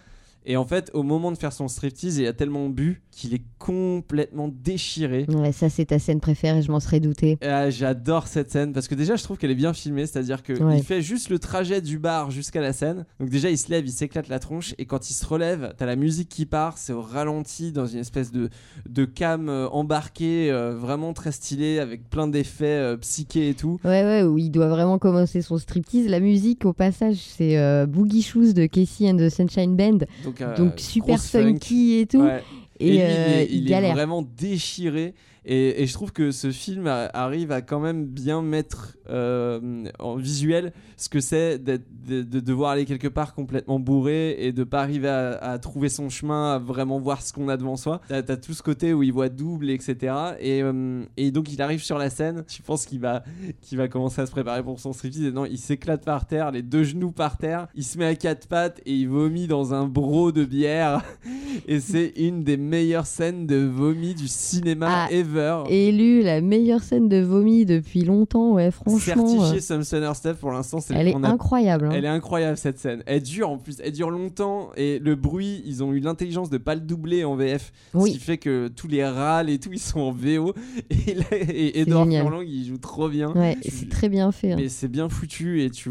Et en fait, au moment de faire son striptease, il a tellement bu qu'il est complètement déchiré. Ouais, ça, c'est ta scène préférée, je m'en serais douté. Ah, J'adore cette scène parce que déjà je trouve qu'elle est bien filmée, c'est-à-dire qu'il Ouais. fait juste le trajet du bar jusqu'à la scène. Donc déjà il se lève, il s'éclate la tronche et quand il se relève, t'as la musique qui part, c'est au ralenti dans une espèce de, de cam euh, embarqué euh, vraiment très stylé avec plein d'effets euh, psychés et tout. Ouais, ouais, où il doit vraiment commencer son striptease. La musique, au passage, c'est euh, Boogie Shoes de Casey and the Sunshine Band. Donc, Donc super funk. funky et tout. Ouais. Et, Et, lui, euh, il est, il il est galère. vraiment déchiré. Et, et je trouve que ce film a- arrive à quand même bien mettre euh, en visuel ce que c'est de, de devoir aller quelque part complètement bourré et de pas arriver à, à trouver son chemin, à vraiment voir ce qu'on a devant soi. T'as as tout ce côté où il voit double, etc. Et, euh, et donc il arrive sur la scène. Tu penses qu'il va, qu'il va commencer à se préparer pour son striptease. Et non, il s'éclate par terre, les deux genoux par terre. Il se met à quatre pattes et il vomit dans un bro de bière. Et c'est une des meilleures scènes de vomi du cinéma Ah, ever. Élu la meilleure scène de vomi depuis longtemps, ouais, franchement. Certifié euh, Sam Sonner Steph pour l'instant. c'est- Elle est a- incroyable. hein. Elle est incroyable cette scène. Elle dure en plus, elle dure longtemps et le bruit, ils ont eu l'intelligence de pas le doubler en VF, Oui. ce qui fait que tous les râles et tout ils sont en VO et, là, et Edouard. Furlong il joue trop bien. Ouais, Tu- c'est très bien fait. hein. Mais c'est bien foutu et tu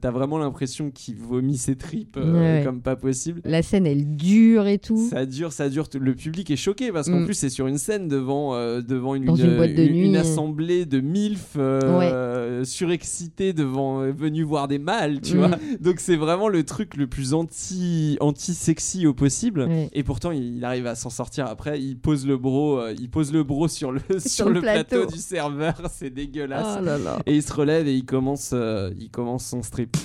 t'as vraiment l'impression qu'il vomit ses tripes euh, ouais. comme pas possible. La scène, elle dure et tout. Ça dure, ça dure. Le public est choqué parce qu'en Mm. plus c'est sur une scène devant, euh, devant une, une boîte de une- une nuit. assemblée de milf euh, surexcités devant euh, venus voir des mâles, tu vois. Donc c'est vraiment le truc le plus anti anti sexy au possible. Ouais. Et pourtant il, il arrive à s'en sortir après. Il pose le bro, euh, il pose le bro sur le sur, le le plateau. plateau. du serveur. C'est dégueulasse. Oh là là. Et il se relève et il commence, euh, il commence son strip.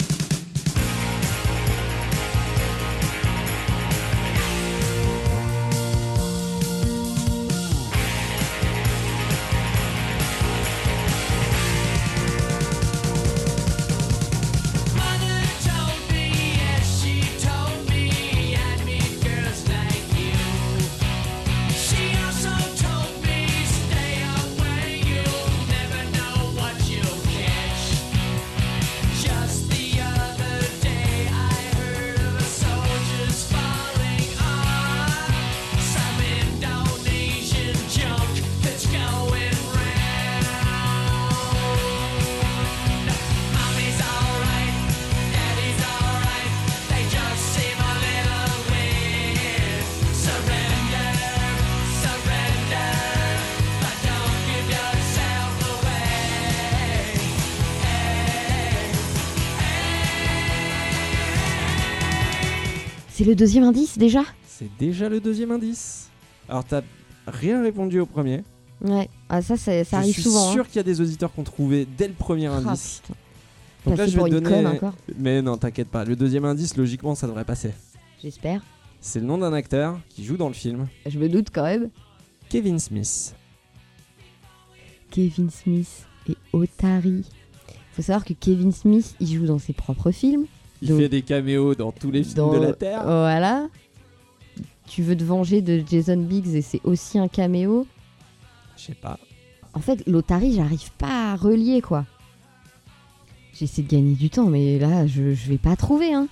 Le deuxième indice déjà C'est déjà le deuxième indice. Alors t'as rien répondu au premier. Ouais. Ah, ça, ça je arrive suis souvent. hein. sûr qu'il y a des auditeurs qui ont trouvé dès le premier Ah, indice. putain. Donc là, je vais donner. Mais non, t'inquiète pas. Le deuxième indice, logiquement, ça devrait passer. J'espère. C'est le nom d'un acteur qui joue dans le film, Je me doute quand même. Kevin Smith. Kevin Smith et Otari. Faut savoir que Kevin Smith, il joue dans ses propres films. Il Donc, fait des caméos dans tous les films dans- de la Terre. Voilà. Tu veux te venger de Jason Biggs et c'est aussi un caméo. Je sais pas. En fait, l'Otari, j'arrive pas à relier quoi. J'essaie de gagner du temps, mais là, je, je vais pas trouver. Hein.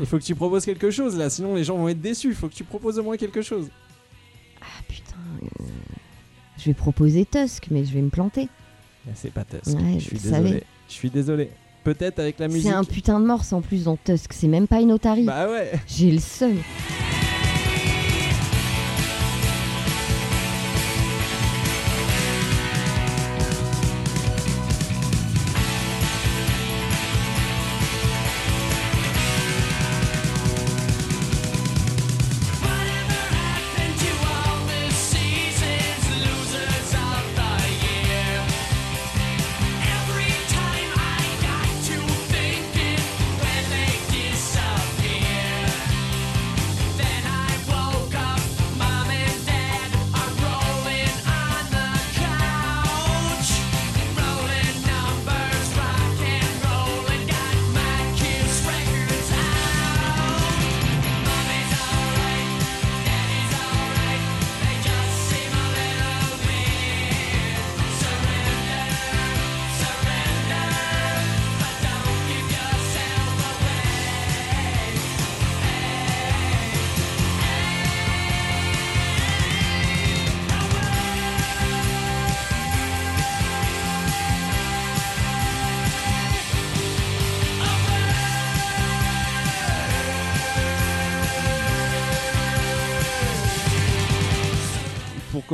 Il faut que tu proposes quelque chose là, sinon les gens vont être déçus. Il faut que tu proposes au moins quelque chose. Ah putain. euh, Je vais proposer Tusk, mais je vais me planter. C'est pas Tusk. Ouais, je suis je désolé. Je suis désolé. Peut-être avec la musique. C'est un putain de morse en plus dans Tusk, c'est même pas une otarie. Bah ouais. J'ai le seum.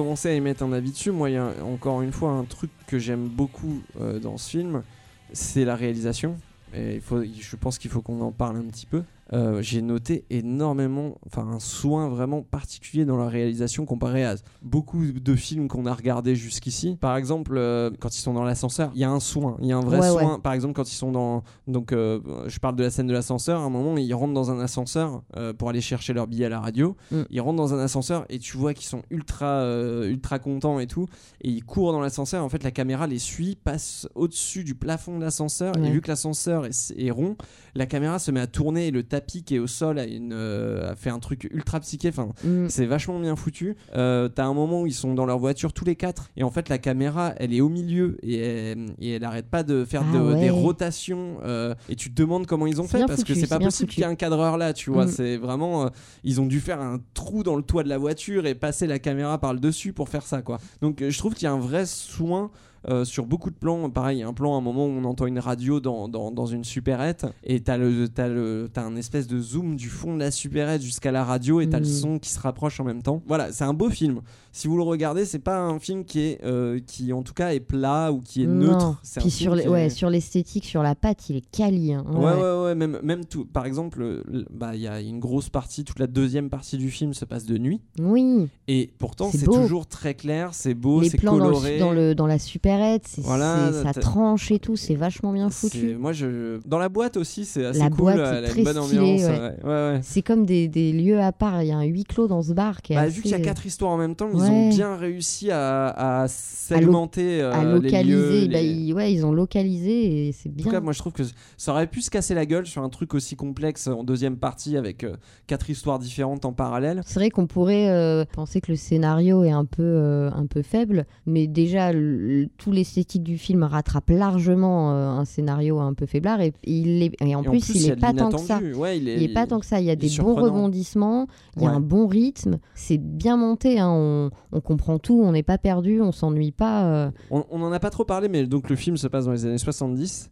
Pour commencer à émettre un avis dessus, moi, il y a encore une fois un truc que j'aime beaucoup euh, dans ce film, c'est la réalisation. Et il faut, je pense qu'il faut qu'on en parle un petit peu. Euh, J'ai noté énormément, enfin un soin vraiment particulier dans la réalisation comparé à beaucoup de films qu'on a regardés jusqu'ici. Par exemple, euh, quand ils sont dans l'ascenseur, il y a un soin, il y a un vrai Ouais, soin. ouais. Par exemple, quand ils sont dans, donc euh, je parle de la scène de l'ascenseur. À un moment, ils rentrent dans un ascenseur pour aller chercher leur billet à la radio. Mm. Ils rentrent dans un ascenseur et tu vois qu'ils sont ultra, ultra contents et tout. Et ils courent dans l'ascenseur. En fait, la caméra les suit, passe au-dessus du plafond de l'ascenseur. Et vu que l'ascenseur est, est rond, la caméra se met à tourner et le tapis qui est au sol a, une, euh, a fait un truc ultra psyché. Enfin, Mm. c'est vachement bien foutu. Euh, T'as un moment où ils sont dans leur voiture tous les quatre et en fait la caméra elle est au milieu et elle, et elle arrête pas de faire Ah de- ouais. des rotations euh, et tu te demandes comment ils ont fait parce que c'est pas possible qu'il y ait un cadreur là tu vois Mm. c'est vraiment euh, ils ont dû faire un trou dans le toit de la voiture et passer la caméra par le dessus pour faire ça quoi donc je trouve qu'il y a un vrai soin euh, sur beaucoup de plans, pareil, un plan à un moment où on entend une radio dans, dans, dans une supérette et t'as le t'as le t'as un espèce de zoom du fond de la supérette jusqu'à la radio et t'as le Mm. son qui se rapproche en même temps. Voilà, c'est un beau film. Si vous le regardez, c'est pas un film qui est euh, qui en tout cas est plat ou qui est Non. neutre. C'est Puis sur, les- qui est- ouais, sur l'esthétique, sur la pâte, il est quali. hein. Ouais, ouais, ouais, même, même tout. Par exemple, le- bah, il y a une grosse partie, toute la deuxième partie du film se passe de nuit. Oui. Et pourtant, C'est toujours très clair, c'est beau, les c'est plans dans, coloré. le, dans, le, dans la supérette, Voilà, ça tranche et tout, c'est vachement bien foutu. Moi, je... Dans la boîte aussi, c'est assez La cool. boîte elle est a très une bonne stylée, ambiance. ouais. ouais. Ouais, ouais. C'est comme des, des lieux à part. Il y a un huis clos dans ce bar qui est Bah, assez... vu qu'il y a quatre histoires en même temps, ils ont bien réussi à, à segmenter euh, à les localiser. lieux, bah, les- ils, ouais, ils ont localisé et c'est En tout bien. cas, moi je trouve que ça aurait pu se casser la gueule sur un truc aussi complexe en deuxième partie avec euh, quatre histoires différentes en parallèle. C'est vrai qu'on pourrait euh, penser que le scénario est un peu, un peu faible, mais déjà, le- tout l'esthétique du film rattrape largement euh, un scénario un peu faiblard. Et, il est, et en Et plus, il y a est de pas tant que ça. Ouais, il est, Il est pas tant que ça. Il y a des bons rebondissements, il y a Ouais. un bon rythme. C'est bien monté. hein, On, on comprend tout, on n'est pas perdu, on s'ennuie pas. euh. On on en a pas trop parlé, mais donc le film se passe dans les années 70.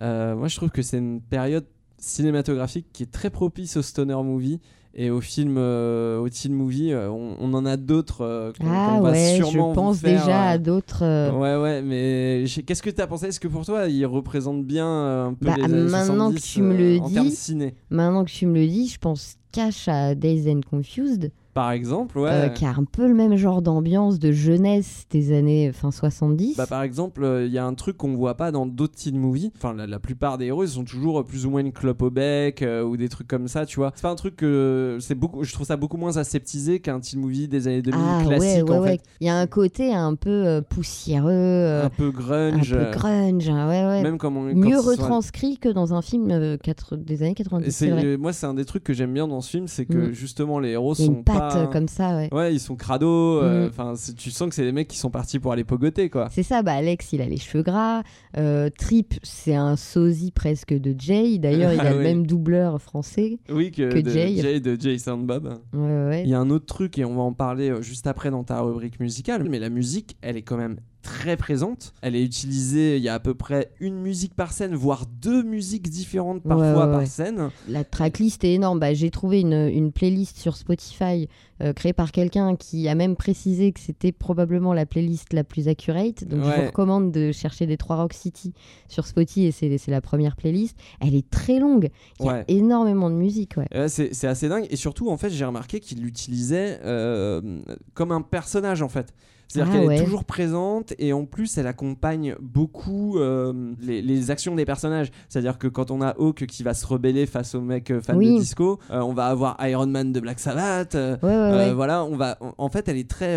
Euh, moi, je trouve que c'est une période cinématographique qui est très propice au stoner movie et au film, euh, au teen movie. Euh, on, on en a d'autres euh, qu'on Ah va ouais, sûrement je pense faire, déjà à d'autres. Ouais, ouais, mais qu'est-ce que tu as pensé? Est-ce que pour toi, il représente bien un peu Bah, les années maintenant que 70 tu me le dis, ciné? Maintenant que tu me le dis, je pense cash à Days and Confused. Par exemple, ouais. euh, qui a un peu le même genre d'ambiance de jeunesse des années fin 70. Bah, par exemple, il y a un truc qu'on voit pas dans d'autres teen movies. Enfin, la, la plupart des héros, ils sont toujours euh, plus ou moins une clope au bec euh, ou des trucs comme ça, tu vois. C'est pas un truc que c'est beaucoup, je trouve ça beaucoup moins aseptisé qu'un teen movie des années 2000 Ah classique ouais, en ouais. fait. Il y a un côté un peu euh, poussiéreux, euh, Un peu grunge. un peu grunge, hein, ouais, ouais. Même comme on- Mieux retranscrit que dans un film euh, des années 90. Et c'est c'est- vrai. euh, moi, c'est un des trucs que j'aime bien dans ce film, c'est que Mm. justement les héros sont pas euh, comme ça, ouais. Ouais, ils sont crado. euh, Mm. Enfin, tu sens que c'est des mecs qui sont partis pour aller pogoter, quoi. C'est ça, bah Alex, il a les cheveux gras. Euh, Trip, c'est un sosie presque de Jay. D'ailleurs, il a Ah le oui. même doubleur français. Oui, que, Que de, Jay. de Jason Bob. Ouais, ouais. Il y a un autre truc et on va en parler juste après dans ta rubrique musicale, mais la musique, elle est quand même très présente. Elle est utilisée, il y a à peu près une musique par scène, voire deux musiques différentes Ouais, parfois ouais, par scène. La tracklist est énorme. Bah, J'ai trouvé une, une playlist sur Spotify euh, créée par quelqu'un qui a même précisé que c'était probablement la playlist la plus accurate. Donc je vous recommande de chercher des Trois Rock City sur Spotify et c'est la première playlist. Elle est très longue. Il y a énormément de musique. Euh, c'est assez dingue et surtout en fait j'ai remarqué qu'il l'utilisait euh, comme un personnage en fait. C'est-à-dire Ah qu'elle ouais. est toujours présente et en plus elle accompagne beaucoup euh, les, les actions des personnages. C'est-à-dire que quand on a Hawk qui va se rebeller face aux mecs euh, fans Oui. de disco, euh, on va avoir Iron Man de Black Sabbath. euh, Ouais, ouais, ouais. Voilà, on va. En fait, elle est très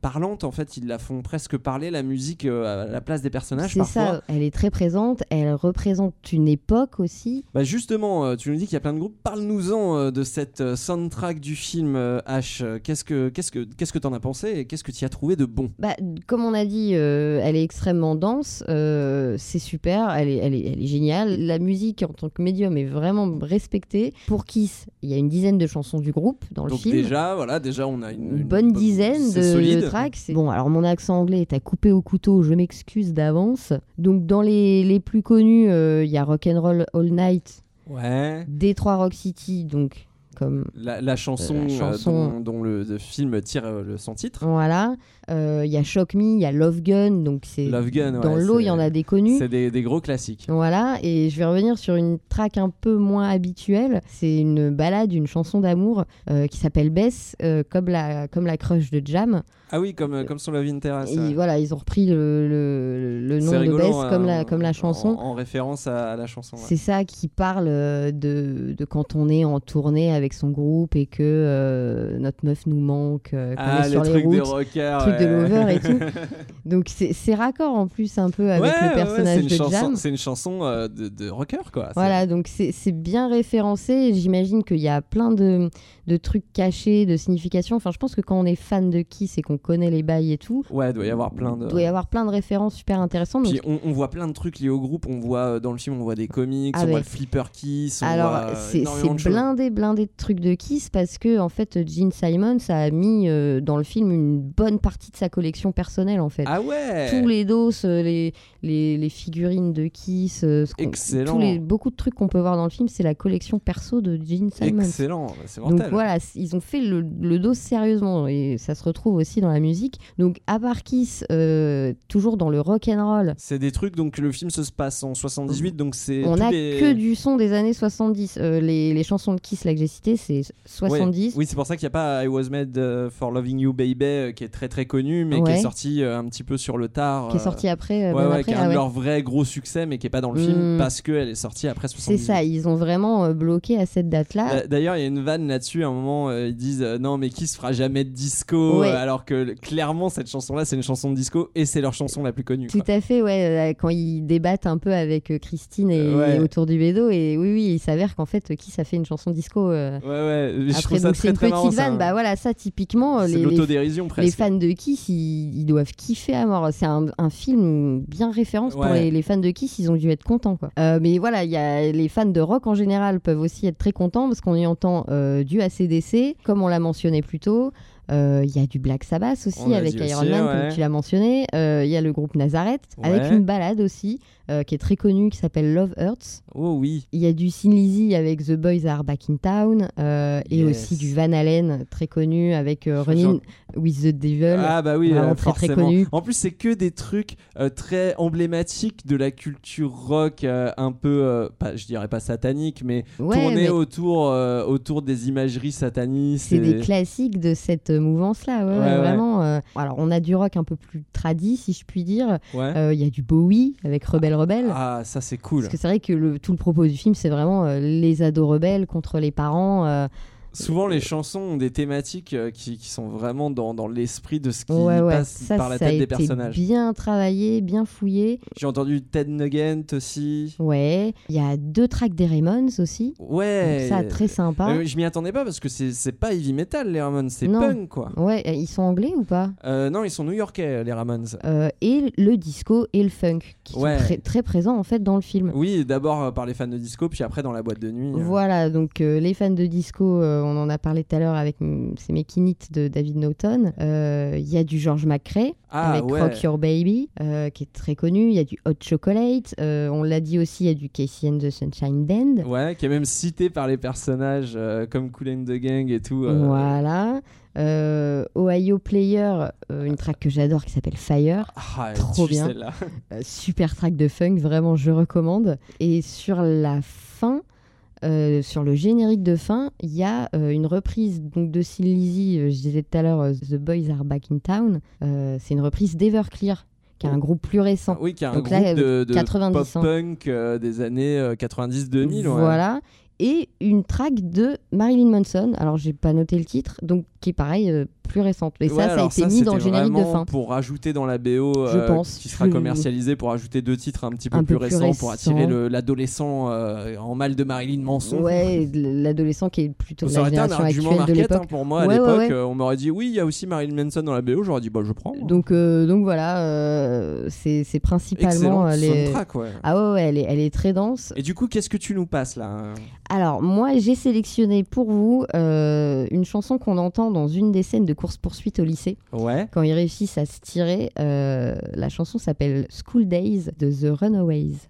parlante. En fait, ils la font presque parler la musique à la place des personnages C'est ça, elle est très présente. Elle représente une époque aussi. Bah justement, tu nous dis qu'il y a plein de groupes. Parle-nous-en de cette soundtrack du film H. Qu'est-ce que qu'est-ce que qu'est-ce que t'en as pensé et qu'est-ce que tu as trouvé de bon Bah, comme on a dit, euh, elle est extrêmement dense, euh, c'est super, elle est, elle, est, elle est géniale. La musique en tant que médium est vraiment respectée. Pour Kiss, il y a une dizaine de chansons du groupe dans le Donc film. déjà, voilà, déjà on a une, bonne dizaine de, de tracks. Bon, alors mon accent anglais est à couper au couteau, je m'excuse d'avance. Donc dans les, les plus connus, euh, il y a Rock'n'Roll All Night, Ouais. Détroit Rock City, donc comme La, la chanson, La euh, chanson. dont, dont le, le film tire euh, le, son titre. voilà. Euh, Il y a Shock Me, il y a Love Gun, donc c'est Love Gun, dans ouais, l'eau, il y en a des connus. C'est des, des gros classiques. Voilà, et je vais revenir sur une track un peu moins habituelle. C'est une balade, une chanson d'amour euh, qui s'appelle Bess, euh, comme, la, comme la crush de Jam. Ah oui, comme, comme son Love in Terrace. Et ouais. voilà, ils ont repris le, le, le nom de Bess hein, comme, la, comme la chanson. En, en référence à, à la chanson. ouais. C'est ça qui parle de, de quand on est en tournée avec son groupe et que euh, notre meuf nous manque, Ah, est les sur les trucs routes, des rockers. trucs de ouais. lover et tout. Donc c'est raccord en plus un peu avec Ouais, ouais, le ouais, personnage une de chanson- Jam. C'est une chanson euh, de, de rocker, quoi. Voilà, donc c'est bien référencé. J'imagine qu'il y a plein de, de trucs cachés, de significations. Enfin, je pense que quand on est fan de Kiss et qu'on connaît les bails et tout, Ouais, il doit y avoir plein de. doit y avoir plein de références super intéressantes. Puis Donc, on, on voit plein de trucs liés au groupe. On voit euh, dans le film, on voit des comics, Ah on ouais. voit le Flipper Kiss. On alors, euh, c'est blindé, blindé de trucs de Kiss parce que, en fait, Gene Simons a mis euh, dans le film une bonne partie de sa collection personnelle, en fait. Ah ouais Tous les dos, euh, les, les, les figurines de Kiss, euh, ce Excellent. tous les, beaucoup de trucs qu'on peut voir dans le film, c'est la collection perso de Gene Simons. Excellent, c'est Donc voilà, ils ont fait le, le dos sérieusement et ça se retrouve aussi dans la musique. Donc à part Kiss, euh, toujours dans le rock and roll, C'est des trucs, donc le film se passe en 78, donc c'est. on a les- que du son des années 70. Euh, les, les chansons de Kiss là que j'ai citées, c'est Ouais. 70. Oui, c'est pour ça qu'il n'y a pas I Was Made for Loving You Baby, qui est très très connu, mais qui est sorti euh, un petit peu sur le tard. Qui est euh, sorti après, euh, ouais, après, qui est ah un de leurs vrais gros succès, mais qui est pas dans le film Hmm. parce qu'elle est sortie après C'est 78. ça, ils ont vraiment euh, bloqué à cette date-là. D'a- D'ailleurs, il y a une vanne là-dessus. À un moment, euh, ils disent euh, non, mais qui se fera jamais de disco euh, Alors que clairement, cette chanson-là, c'est une chanson de disco et c'est leur chanson la plus connue. Tout quoi. à fait, ouais, euh, quand ils débattent un peu avec euh, Christine et, Euh, autour du bédo, et oui, oui, il s'avère qu'en fait, Kiss a fait une chanson disco. euh, Ouais, ouais. Je Après, ça donc c'est une très petite ça. vanne, bah voilà, ça typiquement, C'est les, les- fans de Kiss, ils, ils doivent kiffer à mort. C'est un, un film bien référence pour les, les fans de Kiss, ils ont dû être contents. Quoi. Euh, mais voilà, il y a, les fans de rock en général peuvent aussi être très contents parce qu'on y entend euh, du ACDC, comme on l'a mentionné plus tôt. Euh, Il y a du Black Sabbath aussi On avec Iron aussi, Man, ouais. comme tu l'as mentionné. Il y a le groupe Nazareth avec une balade aussi euh, qui est très connue qui s'appelle Love Hurts. Oh oui. Il y a du Sin Lizzy avec The Boys Are Back in Town euh, et aussi du Van Halen très connu avec euh, Running with the Devil. Ah bah oui, vraiment euh, très très connu. En plus, c'est que des trucs très emblématiques de la culture rock, un peu, pas, je dirais pas satanique, mais Ouais, tourné mais- autour, autour des imageries satanistes. C'est et- des classiques de cette mouvance-là, ouais, Ouais, vraiment. Alors, on a du rock un peu plus tradi, si je puis dire. Ouais. Il y a du Bowie avec Rebelle Rebelle. Ah, ça c'est cool. Parce que c'est vrai que le, tout le propos du film, c'est vraiment euh, les ados rebelles contre les parents. Souvent, les chansons ont des thématiques euh, qui, qui sont vraiment dans, dans l'esprit de ce qui Ouais, ouais, passe ça, par la ça a tête des été personnages. bien travaillé, bien fouillé. J'ai entendu Ted Nugent aussi. Ouais, il y a deux tracks des Ramones aussi. Ouais. Donc ça, très sympa. Euh, je m'y attendais pas parce que c'est pas heavy metal, les Ramones, c'est punk quoi. Ouais, ils sont anglais ou pas? Euh, non, ils sont new-yorkais, les Ramones. Et le disco et le funk, qui Ouais. sont très, très présents en fait dans le film. Oui, d'abord par les fans de disco, puis après dans la boîte de nuit. Voilà, donc les fans de disco, on en a parlé tout à l'heure avec c'est Mekinit de David Naughton. Euh, Il y a du George McRae Ah, avec ouais. Rock Your Baby, euh, qui est très connu. Il y a du Hot Chocolate. euh, on l'a dit aussi, il y a du Casey and the Sunshine Band. Ouais, qui est même cité par les personnages comme Cool and the Gang et tout. Voilà. Euh, Ohio Player, euh, une track que j'adore qui s'appelle Fire. Ah, Trop bien. celle-là. Euh, super track de funk, vraiment je recommande. Et sur la fin, euh, sur le générique de fin, il y a euh, une reprise donc, de Sin Lizzy, euh, je disais tout à l'heure, euh, The Boys Are Back in Town. C'est une reprise d'Everclear, qui est un groupe plus récent. Oui, qui est un Donc groupe là, de, de 90, hein. pop-punk des années euh, 90-2000. ouais. Voilà. Et une track de Marilyn Manson. Alors, j'ai pas noté le titre, donc qui est pareil, plus récente. Et Ouais, ça, ça a été mis dans le générique de fin. Pour rajouter dans la BO, Je euh, pense. qui sera commercialisé pour ajouter deux titres un petit peu Un plus, peu récents pour attirer l'adolescent euh, en mal de Marilyn Manson. Ouais, l'adolescent qui est plutôt de Ça la aurait été un génération argument actuelle de market l'époque. hein, pour moi à Ouais, l'époque. ouais. euh, on m'aurait dit oui, il y a aussi Marilyn Manson dans la BO. J'aurais dit bah je prends. Donc, euh, donc voilà, euh, c'est principalement. Excellente euh, les... soundtrack, ouais. Ah ouais, ouais, elle est, elle est très dense. Et du coup, qu'est-ce que tu nous passes là Alors, moi, j'ai sélectionné pour vous euh, une chanson qu'on entend dans une des scènes de course-poursuite au lycée. Ouais. Quand ils réussissent à se tirer, euh, la chanson s'appelle School Days de The Runaways.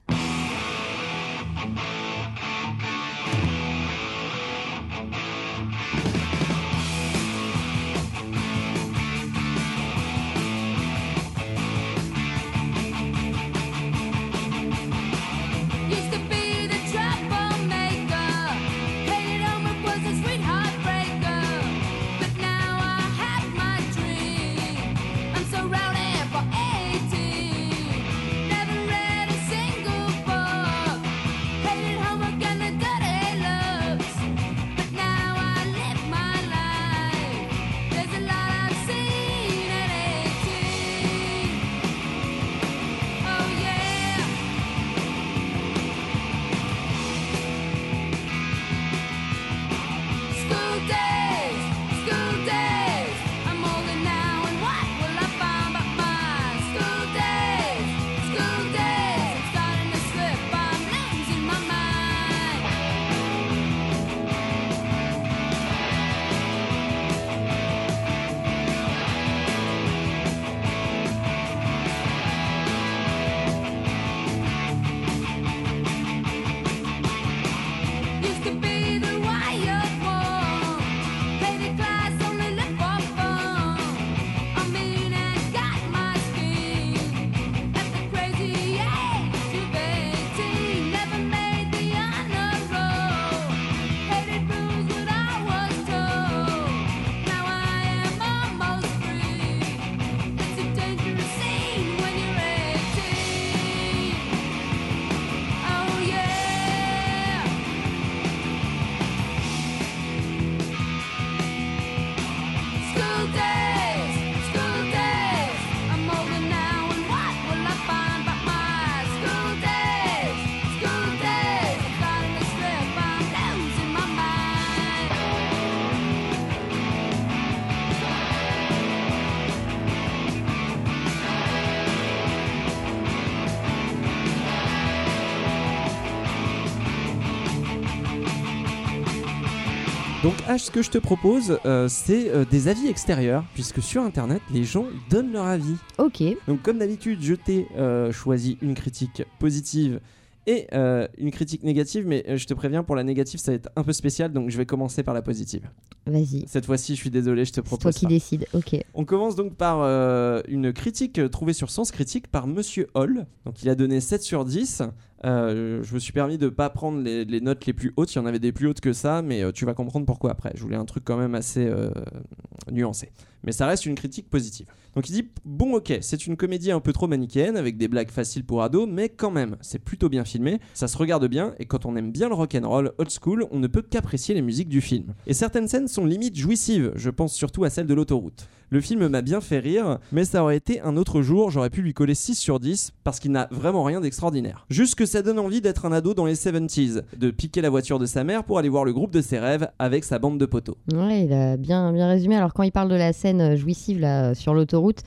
Donc H, ce que je te propose, euh, c'est euh, des avis extérieurs, puisque sur Internet, les gens donnent leur avis. Ok. Donc comme d'habitude, je t'ai euh, choisi une critique positive et euh, une critique négative, mais euh, je te préviens, pour la négative, ça va être un peu spécial, donc je vais commencer par la positive. Vas-y. Cette fois-ci, je suis désolé, je te C'est propose toi qui décides. Ok. On commence donc par euh, une critique trouvée sur Sens Critique par Monsieur Hall. Donc il a donné 7 sur 10. Euh, je me suis permis de pas prendre les, les notes les plus hautes. Il y en avait des plus hautes que ça, mais tu vas comprendre pourquoi après. Je voulais un truc quand même assez nuancé. Mais ça reste une critique positive. Donc il dit bon ok, c'est une comédie un peu trop manichéenne avec des blagues faciles pour ados, mais quand même, c'est plutôt bien filmé, ça se regarde bien et quand on aime bien le rock'n'roll old school, on ne peut qu'apprécier les musiques du film. Et certaines scènes sont limite jouissives, je pense surtout à celle de l'autoroute. Le film m'a bien fait rire, mais ça aurait été un autre jour, j'aurais pu lui coller 6 sur 10 parce qu'il n'a vraiment rien d'extraordinaire. Juste que ça donne envie d'être un ado dans les 70s, de piquer la voiture de sa mère pour aller voir le groupe de ses rêves avec sa bande de poteaux. Ouais, il a bien, bien résumé. Alors, quand il parle de la scène euh, jouissive là, sur l'autoroute,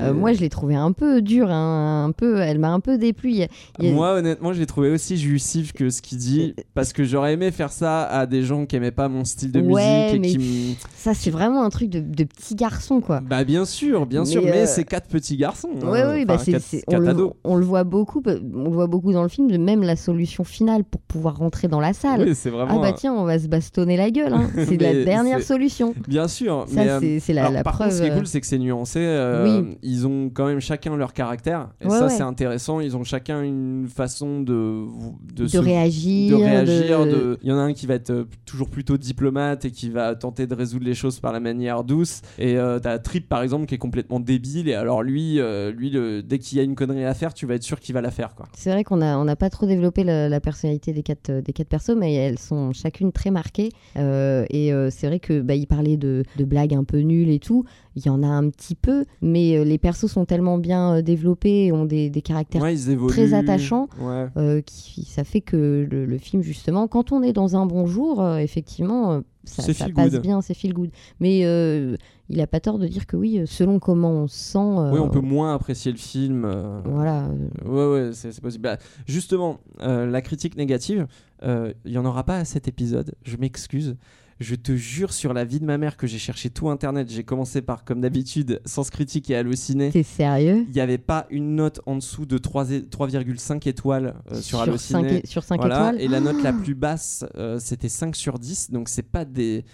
euh, moi je l'ai trouvé un peu dur, hein, un peu, elle m'a un peu déplu. A- Moi, honnêtement, je l'ai trouvé aussi jouissif que ce qu'il dit, parce que j'aurais aimé faire ça à des gens qui aimaient pas mon style de Ouais, musique et mais qui me- ça c'est vraiment un truc de, de petit garçon quoi. Bah bien sûr, bien Mais, sûr, mais euh, c'est quatre petits garçons. hein. Ouais, ouais, bah quatre- on, le, on le voit beaucoup, on le voit beaucoup dans le film, même la solution finale pour pouvoir rentrer dans la salle. Oui, c'est vraiment Ah bah un- tiens, on va se bastonner la gueule, hein. c'est la dernière solution. Bien sûr, Ça, euh, c'est- la- par contre, ce qui est preuve, cool, c'est que c'est nuancé. euh, Oui. Ils ont quand même chacun leur caractère, et Ouais, ça, ouais. c'est intéressant. Ils ont chacun une façon de De se- réagir, de réagir. de- Il y en a un qui va être euh, toujours plutôt diplomate et qui va tenter de résoudre les choses par la manière douce. Et euh, t'as Trip par exemple qui est complètement débile. Et alors lui, euh, lui, le- dès qu'il y a une connerie à faire, tu vas être sûr qu'il va la faire. C'est vrai qu'on a on n'a pas trop développé la, la personnalité des quatre euh, des quatre persos, mais elles sont chacune très marquées. Euh, et c'est vrai que bah, il parlait de, de blagues un peu nulles et tout. Il y en a un petit peu, mais euh, les persos sont tellement bien euh, développés ont des, des caractères Ouais, très attachants. Ouais. euh, qui, ça fait que le, le film, justement, quand on est dans un bon jour, euh, effectivement, ça, passe good. bien, c'est feel good. Mais euh, il a pas tort de dire que oui, selon comment on se sent. euh, Oui, on peut moins apprécier le film. euh, Voilà. Ouais, ouais, c'est possible. Bah, justement, la critique négative, il y en aura pas à cet épisode. Je m'excuse. Je te jure sur la vie de ma mère que j'ai cherché tout internet. J'ai commencé par, comme d'habitude, Sens Critique et Allociné. T'es sérieux? Il n'y avait pas une note en dessous de 3 et- 3,5 étoiles euh, sur, Sur Allociné. cinq é- sur cinq Voilà. étoiles? Et la note la plus basse, euh, c'était 5 sur 10. Donc, c'est pas des.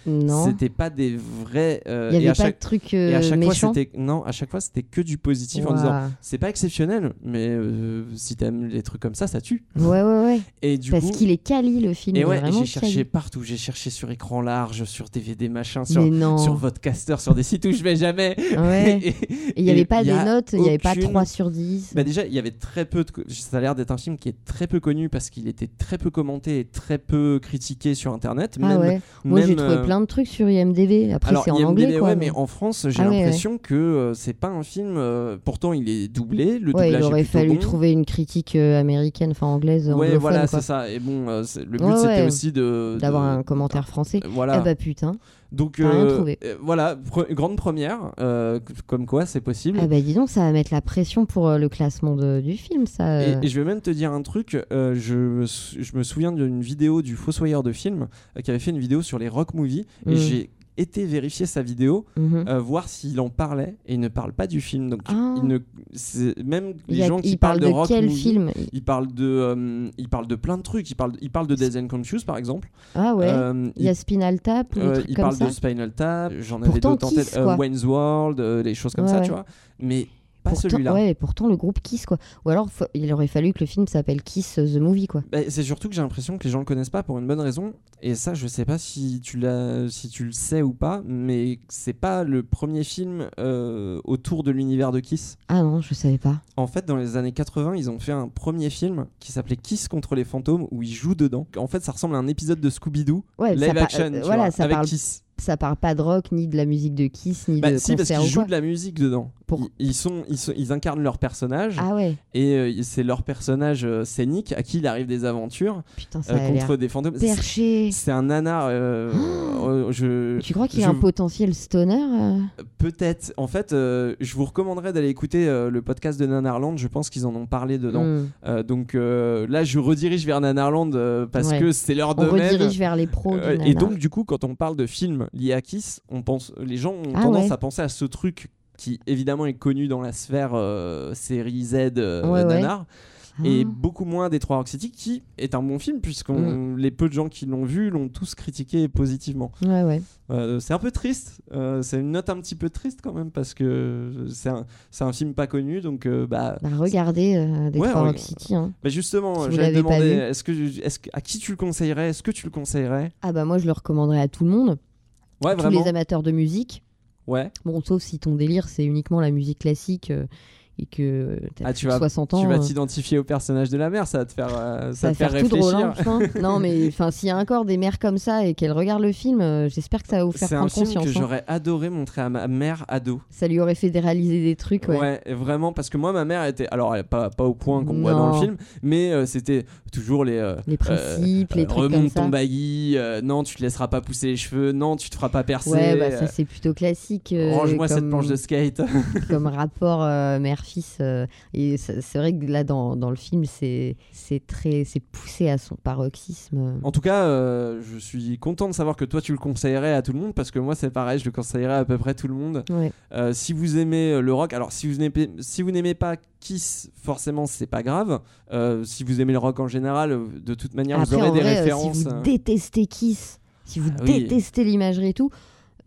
C'était pas des vrais. euh, Il y et avait pas chaque- de truc, Et à euh, chaque méchant? fois, c'était. Non, à chaque fois, c'était que du positif en disant c'est pas exceptionnel, mais euh, si t'aimes les trucs comme ça, ça tue. Ouais, ouais, ouais. Et du Parce coup. qu'il est quali, le film. Et ouais, et j'ai cherché partout. J'ai cherché sur écran large, sur DVD machin, sur, sur Vodcaster, sur des sites où je vais jamais. Ouais. et il n'y avait pas des notes, il n'y avait pas aucune- 3 sur 10. Bah déjà, il y avait très peu de. Ça a l'air d'être un film qui est très peu connu parce qu'il était très peu commenté et très peu critiqué sur internet. Ah même, ouais. Moi, j'ai trouvé euh, plein de trucs sur IMDb. Après, c'est en IMDb, anglais, quoi. ouais, mais en France, j'ai Ah ouais, l'impression que euh, c'est pas un film. euh, pourtant, il est doublé. Le doublage il aurait fallu bon. trouver une critique américaine, enfin anglaise, Ouais, voilà, c'est ça. Et bon, le but c'était aussi de D'avoir un commentaire français. Voilà. Ah bah putain. Donc rien euh, euh, voilà, pre- grande première, euh, comme quoi c'est possible. Ah bah dis donc, ça va mettre la pression pour le classement de- du film, ça. Et, et je vais même te dire un truc, je, me sou- je me souviens d'une vidéo du Fossoyeur de film qui avait fait une vidéo sur les rock movies et j'ai été vérifier sa vidéo, Mhm. euh, voir s'il en parlait et il ne parle pas du film. Donc Ah. il ne, c'est- même les a- gens qui parlent parle de, de rock quel movie, film? ils parlent de, euh, ils parlent de plein de trucs. Ils parlent, ils parlent de Dead and Confused par exemple. Ah ouais. Euh, il y a Spinal Tap euh, trucs il comme parle ça? de Spinal Tap, j'en avais d'autres en tête. Wayne's World, des choses comme Ouais, ça, ouais. tu vois. Mais pas celui-là. Ouais, et pourtant le groupe Kiss quoi. Ou alors faut- il aurait fallu que le film s'appelle Kiss euh, the Movie quoi. Bah, c'est surtout que j'ai l'impression que les gens le connaissent pas pour une bonne raison. Et ça, je sais pas si tu, l'as, si tu le sais ou pas, mais c'est pas le premier film euh, autour de l'univers de Kiss. Ah non, je savais pas. En fait, dans les années 80, ils ont fait un premier film qui s'appelait Kiss contre les fantômes où ils jouent dedans. En fait, ça ressemble à un épisode de Scooby-Doo, Ouais, ça live action, euh, tu voilà, vois, ça avec parle- Kiss. Ça parle pas de rock ni de la musique de Kiss ni Bah, de si, parce qu'ils ou jouent de la musique dedans. Ils, ils sont, ils, sont- ils incarnent leur personnage. Ah ouais. Et euh, c'est leur personnage euh, scénique à qui il arrive des aventures Putain, ça euh, contre des fantômes. perché. C'est- un nanar. euh, euh, je, Tu crois qu'il je- a un potentiel stoner euh? Peut-être. En fait, euh, je vous recommanderais d'aller écouter euh, le podcast de Nanarland. Je pense qu'ils en ont parlé dedans. Mm. Euh, donc euh, là, je redirige vers Nanarland euh, parce Ouais. que c'est leur On domaine. redirige vers les pros Euh, et donc, du coup, quand on parle de films liés à Kiss, on pense, les gens ont Ah tendance ouais. à penser à ce truc qui évidemment est connu dans la sphère euh, série Z euh, Ouais, ouais. nanar. Et Ah. beaucoup moins Détroit Rock City, qui est un bon film, puisqu'on Mm. les peu de gens qui l'ont vu l'ont tous critiqué positivement. Euh, c'est un peu triste, euh, c'est une note un petit peu triste quand même, parce que c'est un, film pas connu, donc bah. Bah, regardez Detroit Ouais, Rock. City. hein. Bah justement, Si j'allais demander, vu. est-ce que, est-ce que, à qui tu le conseillerais Est-ce que tu le conseillerais? Ah bah moi je le recommanderais à tout le monde. Ouais, Tous vraiment. les amateurs de musique. Ouais. Bon, sauf si ton délire c'est uniquement la musique classique euh, et que t'as Ah, plus tu vas, 60 ans. tu vas euh, t'identifier au personnage de la mère, ça va te faire, euh, ça ça va te faire faire tout drôle, réfléchir. hein, non, mais enfin, s'il y a encore des mères comme ça et qu'elles regardent le film, euh, j'espère que ça va vous faire C'est un prendre film conscience. que hein. j'aurais adoré montrer à ma mère ado. Ça lui aurait fait réaliser des trucs, ouais. Vraiment, parce que moi, ma mère était. Alors, elle pas, pas au point qu'on voit dans le film, mais euh, c'était toujours les. euh, Les principes, les trucs Remonte comme ton ça. baggy, euh, non, tu te laisseras pas pousser les cheveux, non, tu te feras pas percer. Ouais, bah ça euh, c'est plutôt classique. euh, Range-moi cette planche de skate. comme rapport euh, mère-fils. euh, et c'est vrai que là, dans, dans le film, c'est très c'est poussé à son paroxysme. En tout cas, euh, je suis content de savoir que toi tu le conseillerais à tout le monde parce que moi c'est pareil, je le conseillerais à peu près tout le monde. Ouais. Euh, si vous aimez euh, le rock, alors si vous n'aimez si vous n'aimez pas Kiss, forcément c'est pas grave. Si vous aimez le rock en général, de toute manière vous Après, aurez en des vrai, références. si vous détestez Kiss, si vous Ah oui. détestez l'imagerie et tout,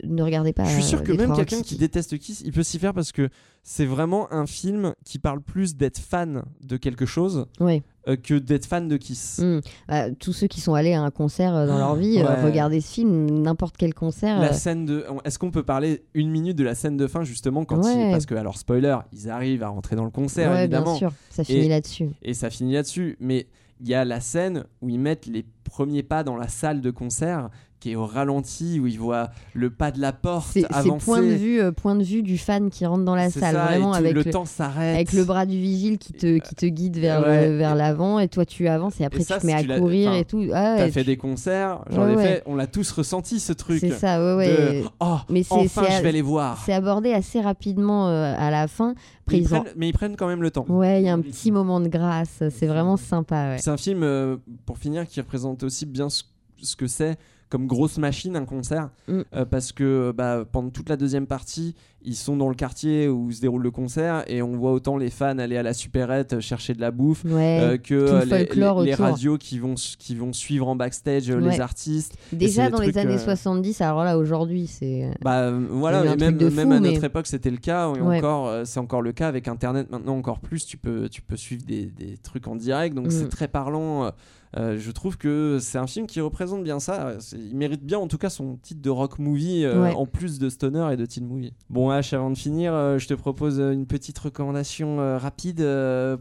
ne regardez pas. Je suis sûr euh, que même quelqu'un qui déteste Kiss, il peut s'y faire parce que c'est vraiment un film qui parle plus d'être fan de quelque chose Ouais. euh, que d'être fan de Kiss. Hmm. Bah, tous ceux qui sont allés à un concert euh, dans leur vie, euh, Ouais. regardez ce film, n'importe quel concert. La scène de. Est-ce qu'on peut parler une minute de la scène de fin justement quand Ouais. ils- parce que alors spoiler, ils arrivent à rentrer dans le concert évidemment. bien sûr, ça finit là-dessus. Et ça finit là-dessus. Mais il y a la scène où ils mettent les premiers pas dans la salle de concert qui est au ralenti où ils voient le pas de la porte C'est c'est avancer. point de vue, euh, point de vue du fan qui rentre dans la salle, ça, vraiment avec le le, temps s'arrête. avec le bras du vigile qui te, qui te guide vers, Ouais. le- vers l'avant et toi tu avances et après ça, tu te mets si à courir et tout. Ah, T'as fait tu- des concerts, j'en ai fait, on l'a tous ressenti ce truc. C'est ça, ouais, ouais. de, oh, Mais c'est- enfin je vais les voir. C'est abordé assez rapidement euh, à la fin. Après, Mais ils ont- prennent- mais ils prennent quand même le temps. Ouais, il y a un petit moment de grâce. C'est vraiment sympa. Ouais. C'est un film, euh, pour finir, qui représente aussi bien ce, ce que c'est comme grosse machine un concert. Mm. Euh, parce que bah, pendant toute la deuxième partie, ils sont dans le quartier où se déroule le concert et on voit autant les fans aller à la supérette euh, chercher de la bouffe Ouais, euh, que le euh, les, radios qui vont, qui vont suivre en backstage Ouais. les artistes. Déjà dans les trucs, années euh, 70, alors là aujourd'hui c'est. bah voilà, et même, à notre mais- époque c'était le cas, et Ouais. encore, c'est encore le cas avec Internet maintenant encore plus, tu peux, tu peux suivre des, des trucs en direct, donc Mm. c'est très parlant. euh, je trouve que c'est un film qui représente bien ça. Il mérite bien en tout cas son titre de rock movie en plus de stoner et de teen movie. Bon H, avant de finir, euh, je te propose euh, une petite recommandation euh, rapide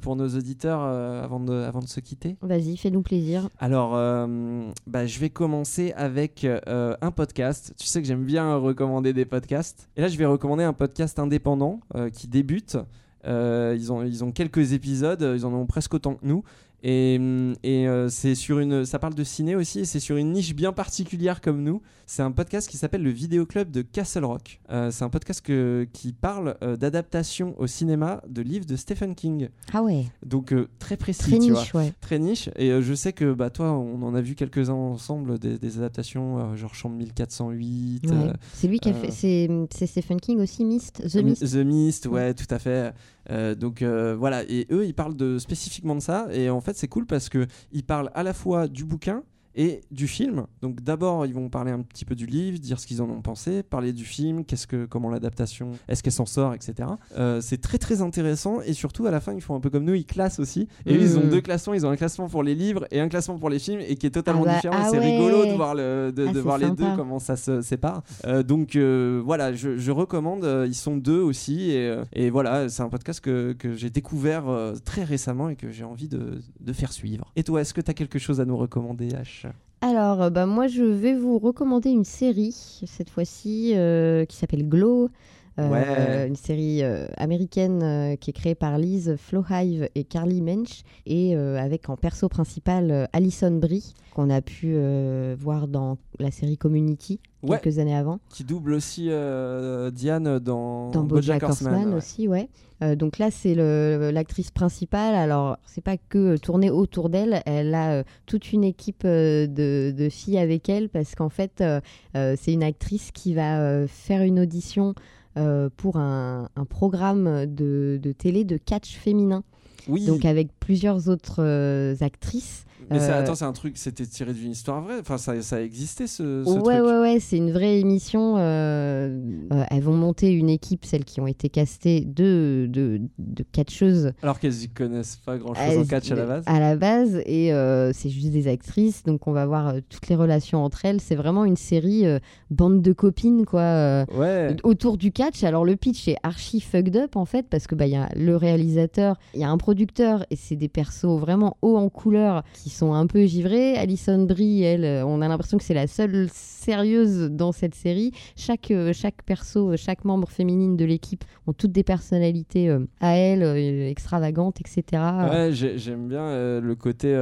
pour nos auditeurs avant, de, avant de se quitter. Vas-y, fais-nous plaisir. Alors, bah, je vais commencer avec un podcast. Tu sais que j'aime bien recommander des podcasts. Et là, je vais recommander un podcast indépendant qui débute. Euh, ils, ont, ils ont quelques épisodes, ils en ont presque autant que nous. Et, et euh, c'est sur une, ça parle de ciné aussi, et c'est sur une niche bien particulière comme nous. C'est un podcast qui s'appelle le Vidéo Club de Castle Rock. Euh, c'est un podcast que- qui parle euh, d'adaptation au cinéma de livres de Stephen King. Ah ouais. Donc euh, très précis, Très tu niche, vois. ouais. Très niche. Et je sais que bah, toi, on en a vu quelques-uns ensemble, des, des adaptations, genre Chambre 1408. Ouais. euh, C'est lui qui a fait. C'est c'est Stephen King aussi, Mist, The Mist. The Mist, ouais, tout à fait. Euh, donc euh, voilà, et eux, ils parlent de, spécifiquement de ça. Et en fait, c'est cool parce que ils parlent à la fois du bouquin et du film. Donc d'abord, ils vont parler un petit peu du livre, dire ce qu'ils en ont pensé, parler du film, qu'est-ce que, comment l'adaptation, est-ce qu'elle s'en sort, etc. Euh, c'est très très intéressant et surtout à la fin, ils font un peu comme nous, ils classent aussi. Et eux, ils ont Mhm. deux classements, ils ont un classement pour les livres et un classement pour les films et qui est totalement Ah bah, différent. ah c'est ouais. rigolo de voir, le, de, Ah, de voir les deux comment ça se sépare. Euh, donc euh, voilà, je, je recommande. ils sont deux aussi et, et voilà, c'est un podcast que, que j'ai découvert très récemment et que j'ai envie de, de faire suivre. Et toi, est-ce que tu as quelque chose à nous recommander, H? Alors, euh, bah, moi, je vais vous recommander une série, cette fois-ci, euh, qui s'appelle Glow. Euh, Ouais. Une série euh, américaine euh, qui est créée par Liz Flohhive et Carly Mensch, et avec en perso principal Alison Brie, qu'on a pu voir dans la série Community Ouais. quelques années avant. Qui double aussi euh, Diane dans, dans BoJack Horseman ouais. aussi, ouais. Euh, donc là, c'est l'actrice principale. Alors, c'est pas que euh, tourner autour d'elle. Elle a euh, toute une équipe euh, de, de filles avec elle parce qu'en fait, c'est une actrice qui va faire une audition pour un, un programme de, de télé de catch féminin. Oui. Donc avec plusieurs autres actrices. Mais Euh, attends, c'est un truc, c'était tiré d'une histoire vraie? Enfin, ça, ça existait ce, ce ouais, truc? ouais, ouais, c'est une vraie émission. euh, euh, elles vont monter une équipe, celles qui ont été castées, de, de, de catcheuses. Alors qu'elles y connaissent pas grand chose en catch à la base? À la base, et c'est juste des actrices, donc on va voir toutes les relations entre elles. C'est vraiment une série bande de copines, quoi. Ouais. autour du catch. Alors le pitch est archi fucked up en fait parce que bah y a le réalisateur, il y a un producteur et c'est des persos vraiment hauts en couleur qui sont un peu givrés. Alison Brie, elle, euh, on a l'impression que c'est la seule sérieuse dans cette série. Chaque euh, chaque perso, euh, chaque membre féminine de l'équipe ont toutes des personnalités à elles euh, extravagantes, etc. Ouais, j'ai- j'aime bien le côté.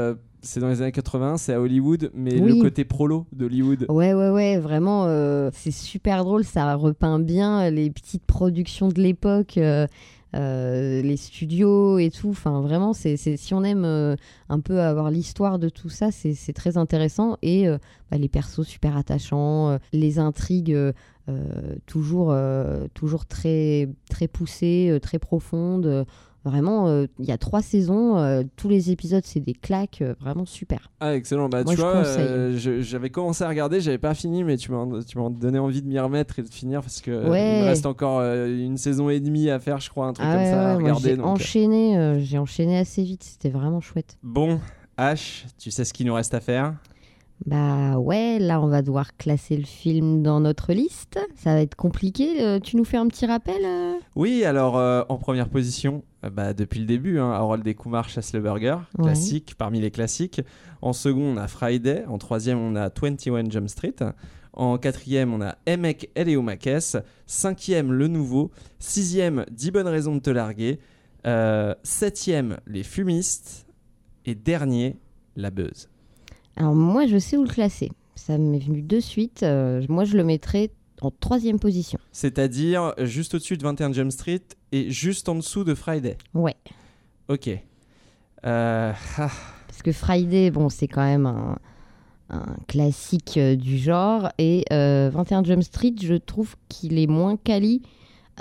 c'est dans les années 80, c'est à Hollywood, mais Oui. le côté prolo d'Hollywood. Ouais, ouais, ouais, vraiment, euh, c'est super drôle. Ça repeint bien les petites productions de l'époque, euh, euh, les studios et tout. Enfin, vraiment, c'est, si on aime euh, un peu avoir l'histoire de tout ça, c'est, très intéressant. Et euh, bah, les persos super attachants, les intrigues toujours, toujours très, très poussées, très profondes. Vraiment, euh, il y a trois saisons, euh, tous les épisodes, c'est des claques, euh, vraiment super. Ah, excellent. Bah, Moi, tu je vois, conseille. euh, je- j'avais commencé à regarder, j'avais pas fini, mais tu m'as donné envie de m'y remettre et de finir parce que Ouais. il me reste encore euh, une saison et demie à faire, je crois, un truc Ah comme ouais, ça à ouais, moi, regarder. j'ai donc, enchaîné, euh, j'ai enchaîné assez vite, c'était vraiment chouette. Bon, H, tu sais ce qu'il nous reste à faire? Bah ouais, là on va devoir classer le film dans notre liste. Ça va être compliqué. euh, tu nous fais un petit rappel euh Oui, alors euh, en première position, bah, depuis le début, hein, Harold et Kumar chassent le burger, Ouais. classique parmi les classiques. En second, on a Friday. En troisième, on a 21 Jump Street. En quatrième, on a Emek Eleomakes. Cinquième, Le Nouveau. Sixième, 10 bonnes raisons de te larguer. Septième, Les Fumistes. Et dernier, La Buzz. Alors moi je sais où le classer. Ça m'est venu de suite. euh, moi je le mettrais en troisième position. C'est-à-dire juste au-dessus de 21 Jump Street et juste en dessous de Friday. Ouais. Ok. Euh, ah. Parce que Friday, bon, c'est quand même un, un classique euh, du genre. Et euh, 21 Jump Street, je trouve qu'il est moins quali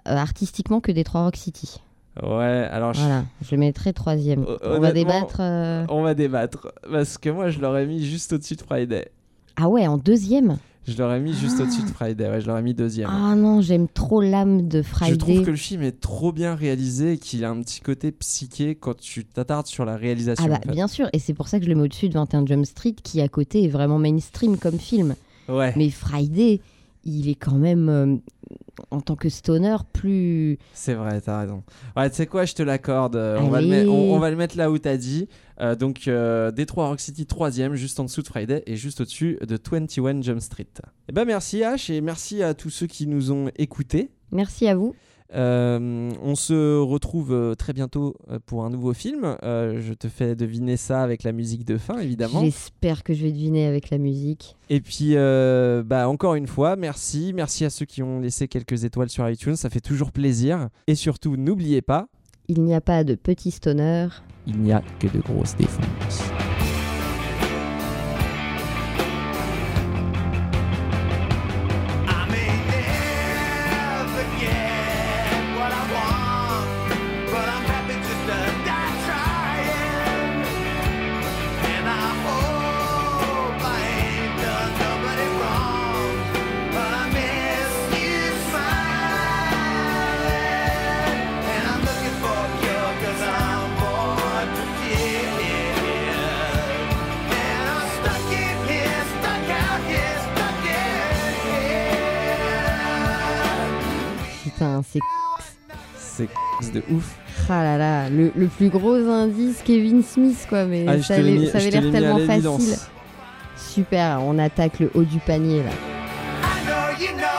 artistiquement que Detroit Rock City. Ouais, alors je- Voilà, je le mettrais troisième. On va débattre. euh, On va débattre. Parce que moi, je l'aurais mis juste au-dessus de Friday. Ah ouais, en deuxième Je l'aurais mis juste au-dessus de Friday. Ouais, je l'aurais mis deuxième. Ah non, j'aime trop l'âme de je Friday. trouve que le film est trop bien réalisé et qu'il a un petit côté psyché quand tu t'attardes sur la réalisation. Ah bah en fait. bien sûr, et c'est pour ça que je le mets au-dessus de 21 Jump Street, qui à côté est vraiment mainstream comme film. Ouais. Mais Friday, il est quand même, euh, en tant que stoner, plus... C'est vrai, t'as raison. Ouais, tu sais quoi, je te l'accorde. euh, On, va le mettre- on, on va le mettre là où t'as dit. Euh, donc, euh, Detroit Rock City, troisième, juste en dessous de Friday et juste au-dessus de 21 Jump Street. Et ben merci H et merci à tous ceux qui nous ont écoutés. Merci à vous. Euh, on se retrouve euh, très bientôt euh, pour un nouveau film. Euh, je te fais deviner ça avec la musique de fin, évidemment. J'espère que je vais deviner avec la musique. Et puis, euh, bah, encore une fois, merci. Merci à ceux qui ont laissé quelques étoiles sur iTunes. Ça fait toujours plaisir. Et surtout, n'oubliez pas, Il n'y a pas de petits stoners. il n'y a que de grosses défenses. Putain, c'est... C'est de ouf. Ah là là, le, le plus gros indice, Kevin Smith, quoi. Mais Ah, ça avait, ça l'air tellement facile. Super, on attaque le haut du panier, là. I know you know